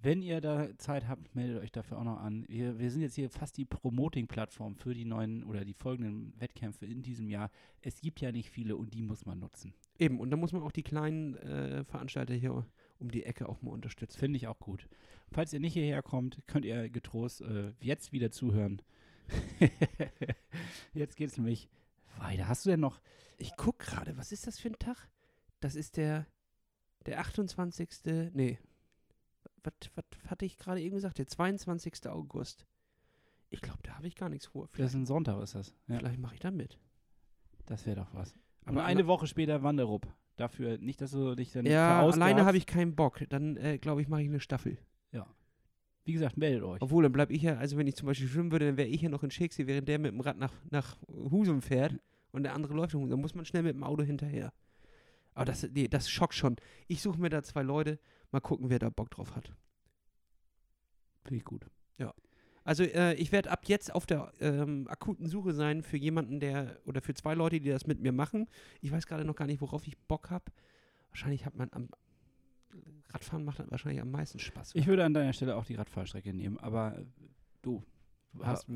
Speaker 5: wenn ihr da Zeit habt, meldet euch dafür auch noch an. Wir, wir sind jetzt hier fast die Promoting-Plattform für die neuen oder die folgenden Wettkämpfe in diesem Jahr. Es gibt ja nicht viele und die muss man nutzen.
Speaker 4: Eben, und da muss man auch die kleinen äh, Veranstalter hier um die Ecke auch mal unterstützen.
Speaker 5: Finde ich auch gut. Falls ihr nicht hierher kommt, könnt ihr getrost äh, jetzt wieder zuhören. Jetzt geht es nämlich weiter. Hast du denn noch.
Speaker 4: Ich guck gerade, was ist das für ein Tag? Das ist der, der 28. Nee. Was, was hatte ich gerade eben gesagt? Der 22. August. Ich glaube, da habe ich gar nichts vor.
Speaker 5: Vielleicht, das ist ein Sonntag, ist das.
Speaker 4: Ja. Vielleicht mache ich da mit.
Speaker 5: Das wäre doch was. Aber eine Woche später Wanderup. Dafür nicht, dass du dich dann
Speaker 4: Ja, alleine habe ich keinen Bock. Dann, äh, glaube ich, mache ich eine Staffel.
Speaker 5: Ja. Wie gesagt, meldet euch.
Speaker 4: Obwohl, dann bleibe ich ja, also wenn ich zum Beispiel schwimmen würde, dann wäre ich ja noch in Shakespeare, während der mit dem Rad nach, nach Husum fährt und der andere läuft. Dann muss man schnell mit dem Auto hinterher. Aber das, nee, das schockt schon. Ich suche mir da zwei Leute, mal gucken, wer da Bock drauf hat.
Speaker 5: Finde ich gut.
Speaker 4: Ja. Also äh, ich werde ab jetzt auf der ähm, akuten Suche sein für jemanden, der, oder für zwei Leute, die das mit mir machen. Ich weiß gerade noch gar nicht, worauf ich Bock habe. Wahrscheinlich hat man am Radfahren macht wahrscheinlich am meisten Spaß.
Speaker 5: Ich würde an deiner Stelle auch die Radfahrstrecke nehmen, aber äh, du, hast.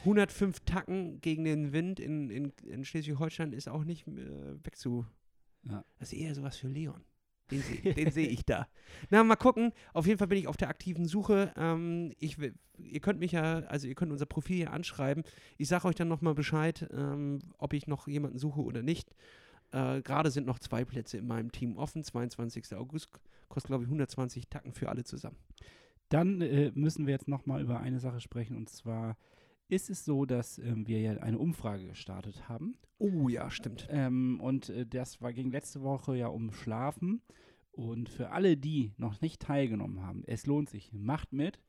Speaker 4: 105 Tacken gegen den Wind in, in, in Schleswig-Holstein ist auch nicht äh, wegzu. Ja. Das ist eher sowas für Leon. Den sehe seh ich da. Na, mal gucken. Auf jeden Fall bin ich auf der aktiven Suche. Ähm, ich, ihr könnt mich ja, also ihr könnt unser Profil hier anschreiben. Ich sage euch dann nochmal Bescheid, ähm, ob ich noch jemanden suche oder nicht. Äh, Gerade sind noch zwei Plätze in meinem Team offen. 22. August kostet, glaube ich, 120 Tacken für alle zusammen.
Speaker 5: Dann äh, müssen wir jetzt nochmal über eine Sache sprechen und zwar ist es so, dass ähm, wir ja eine Umfrage gestartet haben.
Speaker 4: Oh ja, stimmt.
Speaker 5: Ähm, und äh, das war ging letzte Woche ja um Schlafen. Und für alle, die noch nicht teilgenommen haben, es lohnt sich, macht mit.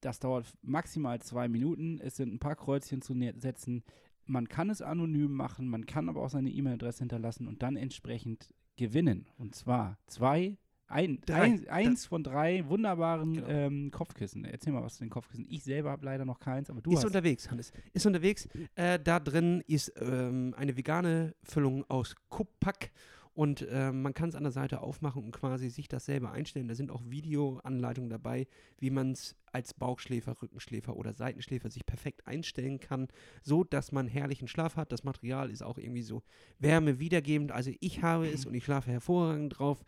Speaker 5: Das dauert maximal zwei Minuten. Es sind ein paar Kreuzchen zu setzen man kann es anonym machen, man kann aber auch seine E-Mail-Adresse hinterlassen und dann entsprechend gewinnen. Und zwar zwei, ein,
Speaker 4: Drei.
Speaker 5: ein, eins von drei wunderbaren
Speaker 4: Genau.
Speaker 5: ähm, Kopfkissen. Erzähl mal was zu den Kopfkissen. Ich selber habe leider noch keins, aber du
Speaker 4: ist
Speaker 5: hast.
Speaker 4: unterwegs, Hannes. Ist unterwegs. Äh, da drin ist ähm, eine vegane Füllung aus Kuppack. Und ähm, man kann es an der Seite aufmachen und quasi sich das selber einstellen. Da sind auch Videoanleitungen dabei, wie man es als Bauchschläfer, Rückenschläfer oder Seitenschläfer sich perfekt einstellen kann, so dass man herrlichen Schlaf hat. Das Material ist auch irgendwie so Wärme wiedergebend. Also ich habe es und ich schlafe hervorragend drauf.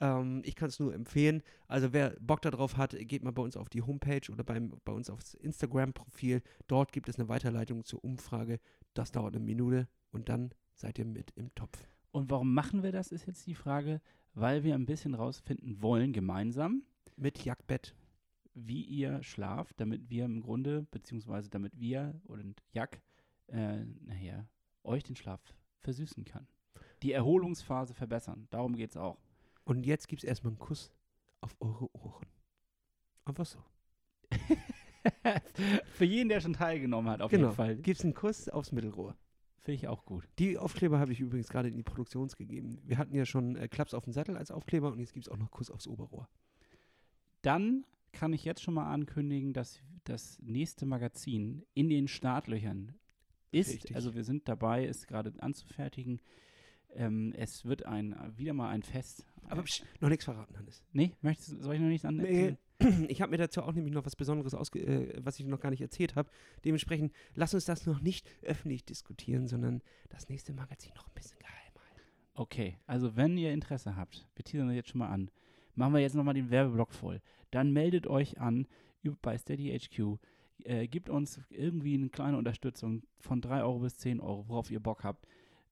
Speaker 4: Ähm, ich kann es nur empfehlen. Also wer Bock darauf hat, geht mal bei uns auf die Homepage oder beim, bei uns aufs Instagram-Profil. Dort gibt es eine Weiterleitung zur Umfrage. Das dauert eine Minute und dann seid ihr mit im Topf.
Speaker 5: Und warum machen wir das, ist jetzt die Frage, weil wir ein bisschen rausfinden wollen, gemeinsam,
Speaker 4: Mit Jagdbett.
Speaker 5: wie ihr schlaft, damit wir im Grunde, beziehungsweise damit wir und Jack, äh, nachher, euch den Schlaf versüßen kann. Die Erholungsphase verbessern. Darum geht es auch.
Speaker 4: Und jetzt gibt es erstmal einen Kuss auf eure Ohren. Einfach so.
Speaker 5: Für jeden, der schon teilgenommen hat, auf
Speaker 4: genau.
Speaker 5: jeden Fall.
Speaker 4: Gibt es einen Kuss aufs Mittelrohr.
Speaker 5: Finde ich auch gut.
Speaker 4: Die Aufkleber habe ich übrigens gerade in die Produktions gegeben. Wir hatten ja schon äh, Klaps auf den Sattel als Aufkleber und jetzt gibt es auch noch Kuss aufs Oberrohr.
Speaker 5: Dann kann ich jetzt schon mal ankündigen, dass das nächste Magazin in den Startlöchern ist.
Speaker 4: Richtig.
Speaker 5: Also wir sind dabei, es gerade anzufertigen. Ähm, es wird ein wieder mal ein Fest.
Speaker 4: Aber psch, noch nichts verraten, Hannes.
Speaker 5: nee, möchtest, soll ich noch nichts an?
Speaker 4: Nee, ich habe mir dazu auch nämlich noch was Besonderes ausge äh, was ich noch gar nicht erzählt habe. Dementsprechend, lass uns das noch nicht öffentlich diskutieren, sondern das nächste Magazin noch ein bisschen geheim halten.
Speaker 5: Okay, also wenn ihr Interesse habt, wir teasern das jetzt schon mal an, machen wir jetzt nochmal den Werbeblock voll. Dann meldet euch an bei Steady HQ. Äh, gibt uns irgendwie eine kleine Unterstützung von 3 Euro bis 10 Euro, worauf ihr Bock habt.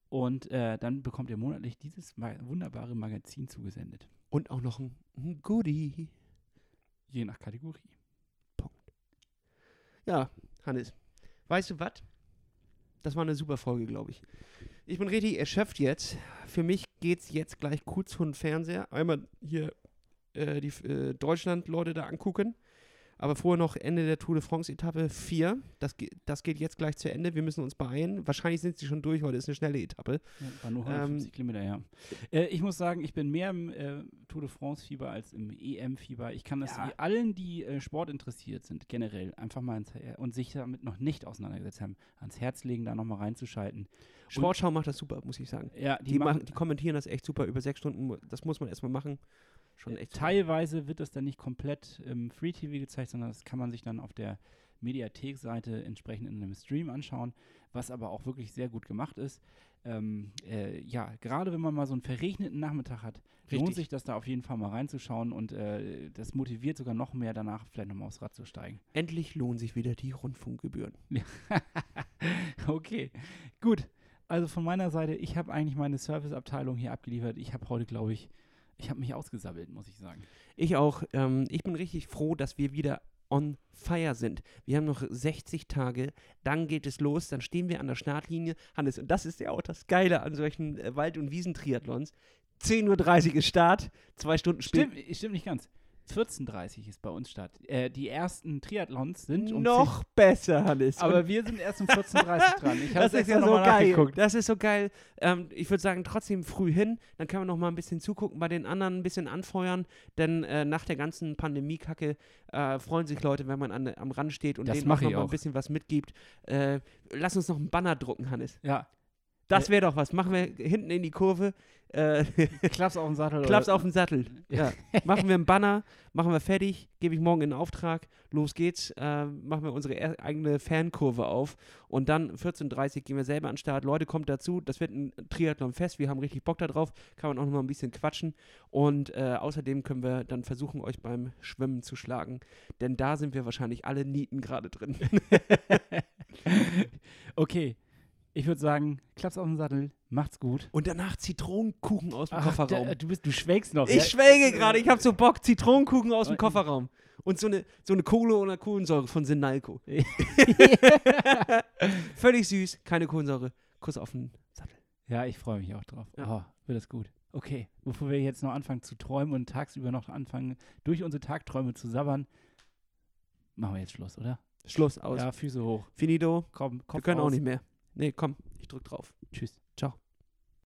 Speaker 5: Und äh, dann bekommt ihr monatlich dieses ma wunderbare Magazin zugesendet.
Speaker 4: Und auch noch ein, ein Goodie.
Speaker 5: Je nach Kategorie.
Speaker 4: Ja, Hannes, weißt du was? Das war eine super Folge, glaube ich. Ich bin richtig erschöpft jetzt. Für mich geht's jetzt gleich kurz vor den Fernseher. Einmal hier äh, die äh, Deutschland-Leute da angucken. Aber vorher noch Ende der Tour de France-Etappe 4. Das, ge das geht jetzt gleich zu Ende. Wir müssen uns beeilen. Wahrscheinlich sind sie schon durch. Heute ist eine schnelle Etappe.
Speaker 5: Ja, war nur 150
Speaker 4: Ähm,
Speaker 5: Kilometer, ja. Äh, ich muss sagen, ich bin mehr im äh, Tour de France-Fieber als im EM-Fieber. Ich kann das
Speaker 4: Ja.
Speaker 5: allen, die äh, Sport interessiert sind, generell einfach mal ins, und sich damit noch nicht auseinandergesetzt haben, ans Herz legen, da nochmal reinzuschalten.
Speaker 4: Sportschau macht das super, muss ich sagen.
Speaker 5: Ja,
Speaker 4: Die, machen, die kommentieren das echt super über sechs Stunden. Das muss man erstmal machen. Schon
Speaker 5: Äh,
Speaker 4: echt.
Speaker 5: Teilweise wird das dann nicht komplett im Free TV gezeigt, sondern das kann man sich dann auf der Mediathek-Seite entsprechend in einem Stream anschauen, was aber auch wirklich sehr gut gemacht ist. Ähm, äh, ja, gerade wenn man mal so einen verregneten Nachmittag hat, lohnt
Speaker 4: Richtig.
Speaker 5: sich das da auf jeden Fall mal reinzuschauen und äh, das motiviert sogar noch mehr danach vielleicht nochmal aufs Rad zu steigen.
Speaker 4: Endlich lohnen sich wieder die Rundfunkgebühren.
Speaker 5: okay, gut. Also von meiner Seite, ich habe eigentlich meine Serviceabteilung hier abgeliefert. Ich habe heute, glaube ich, ich habe mich ausgesabbelt, muss ich sagen.
Speaker 4: Ich auch. Ähm, ich bin richtig froh, dass wir wieder on fire sind. Wir haben noch 60 Tage, dann geht es los, dann stehen wir an der Startlinie. Hannes, und das ist ja auch das Geile an solchen äh, Wald- und Wiesentriathlons. 10.30 Uhr ist Start, zwei Stunden später.
Speaker 5: Stimmt, stimmt nicht ganz. 14.30 ist bei uns Start. Äh, die ersten Triathlons sind um
Speaker 4: Noch besser, Hannes.
Speaker 5: 10, aber wir sind erst um 14.30 dran. Ich habe
Speaker 4: das ist ja so geil. Das ist so geil. Ähm, ich würde sagen, trotzdem früh hin. Dann können wir noch mal ein bisschen zugucken, bei den anderen ein bisschen anfeuern. Denn äh, nach der ganzen Pandemie-Kacke äh, freuen sich Leute, wenn man an, am Rand steht und
Speaker 5: Das
Speaker 4: denen auch noch mal ein bisschen was mitgibt. Äh, lass uns noch einen Banner drucken, Hannes.
Speaker 5: Ja,
Speaker 4: Das wäre doch was. Machen wir hinten in die Kurve. Äh,
Speaker 5: Klaps auf den Sattel.
Speaker 4: Klaps auf den Sattel. Ja. machen wir einen Banner, machen wir fertig, gebe ich morgen in Auftrag. Los geht's. Äh, machen wir unsere er- eigene Fankurve auf. Und dann 14.30 Uhr gehen wir selber an den Start. Leute, kommt dazu. Das wird ein Triathlon-Fest. Wir haben richtig Bock darauf. Kann man auch noch mal ein bisschen quatschen. Und äh, außerdem können wir dann versuchen, euch beim Schwimmen zu schlagen. Denn da sind wir wahrscheinlich alle Nieten gerade drin.
Speaker 5: okay, ich würde sagen, Klaps auf den Sattel, macht's gut.
Speaker 4: Und danach Zitronenkuchen aus dem
Speaker 5: Ach,
Speaker 4: Kofferraum.
Speaker 5: da, du, bist, du schwelgst noch.
Speaker 4: Ich
Speaker 5: ja?
Speaker 4: schwelge gerade, ich habe so Bock. Zitronenkuchen aus dem
Speaker 5: Und-
Speaker 4: Kofferraum. Und so eine, so eine Kohle oder Kohlensäure von Sinalco. Völlig süß, keine Kohlensäure. Kuss auf den Sattel.
Speaker 5: Ja, ich freue mich auch drauf.
Speaker 4: Ja.
Speaker 5: Oh, wird das gut. Okay, bevor wir jetzt noch anfangen zu träumen und tagsüber noch anfangen, durch unsere Tagträume zu sabbern, machen wir jetzt Schluss, oder?
Speaker 4: Schluss aus.
Speaker 5: Ja, Füße hoch.
Speaker 4: Finito.
Speaker 5: Komm, Kopf
Speaker 4: Wir können
Speaker 5: aus.
Speaker 4: auch nicht mehr. Nee, komm, ich drück drauf.
Speaker 5: Tschüss.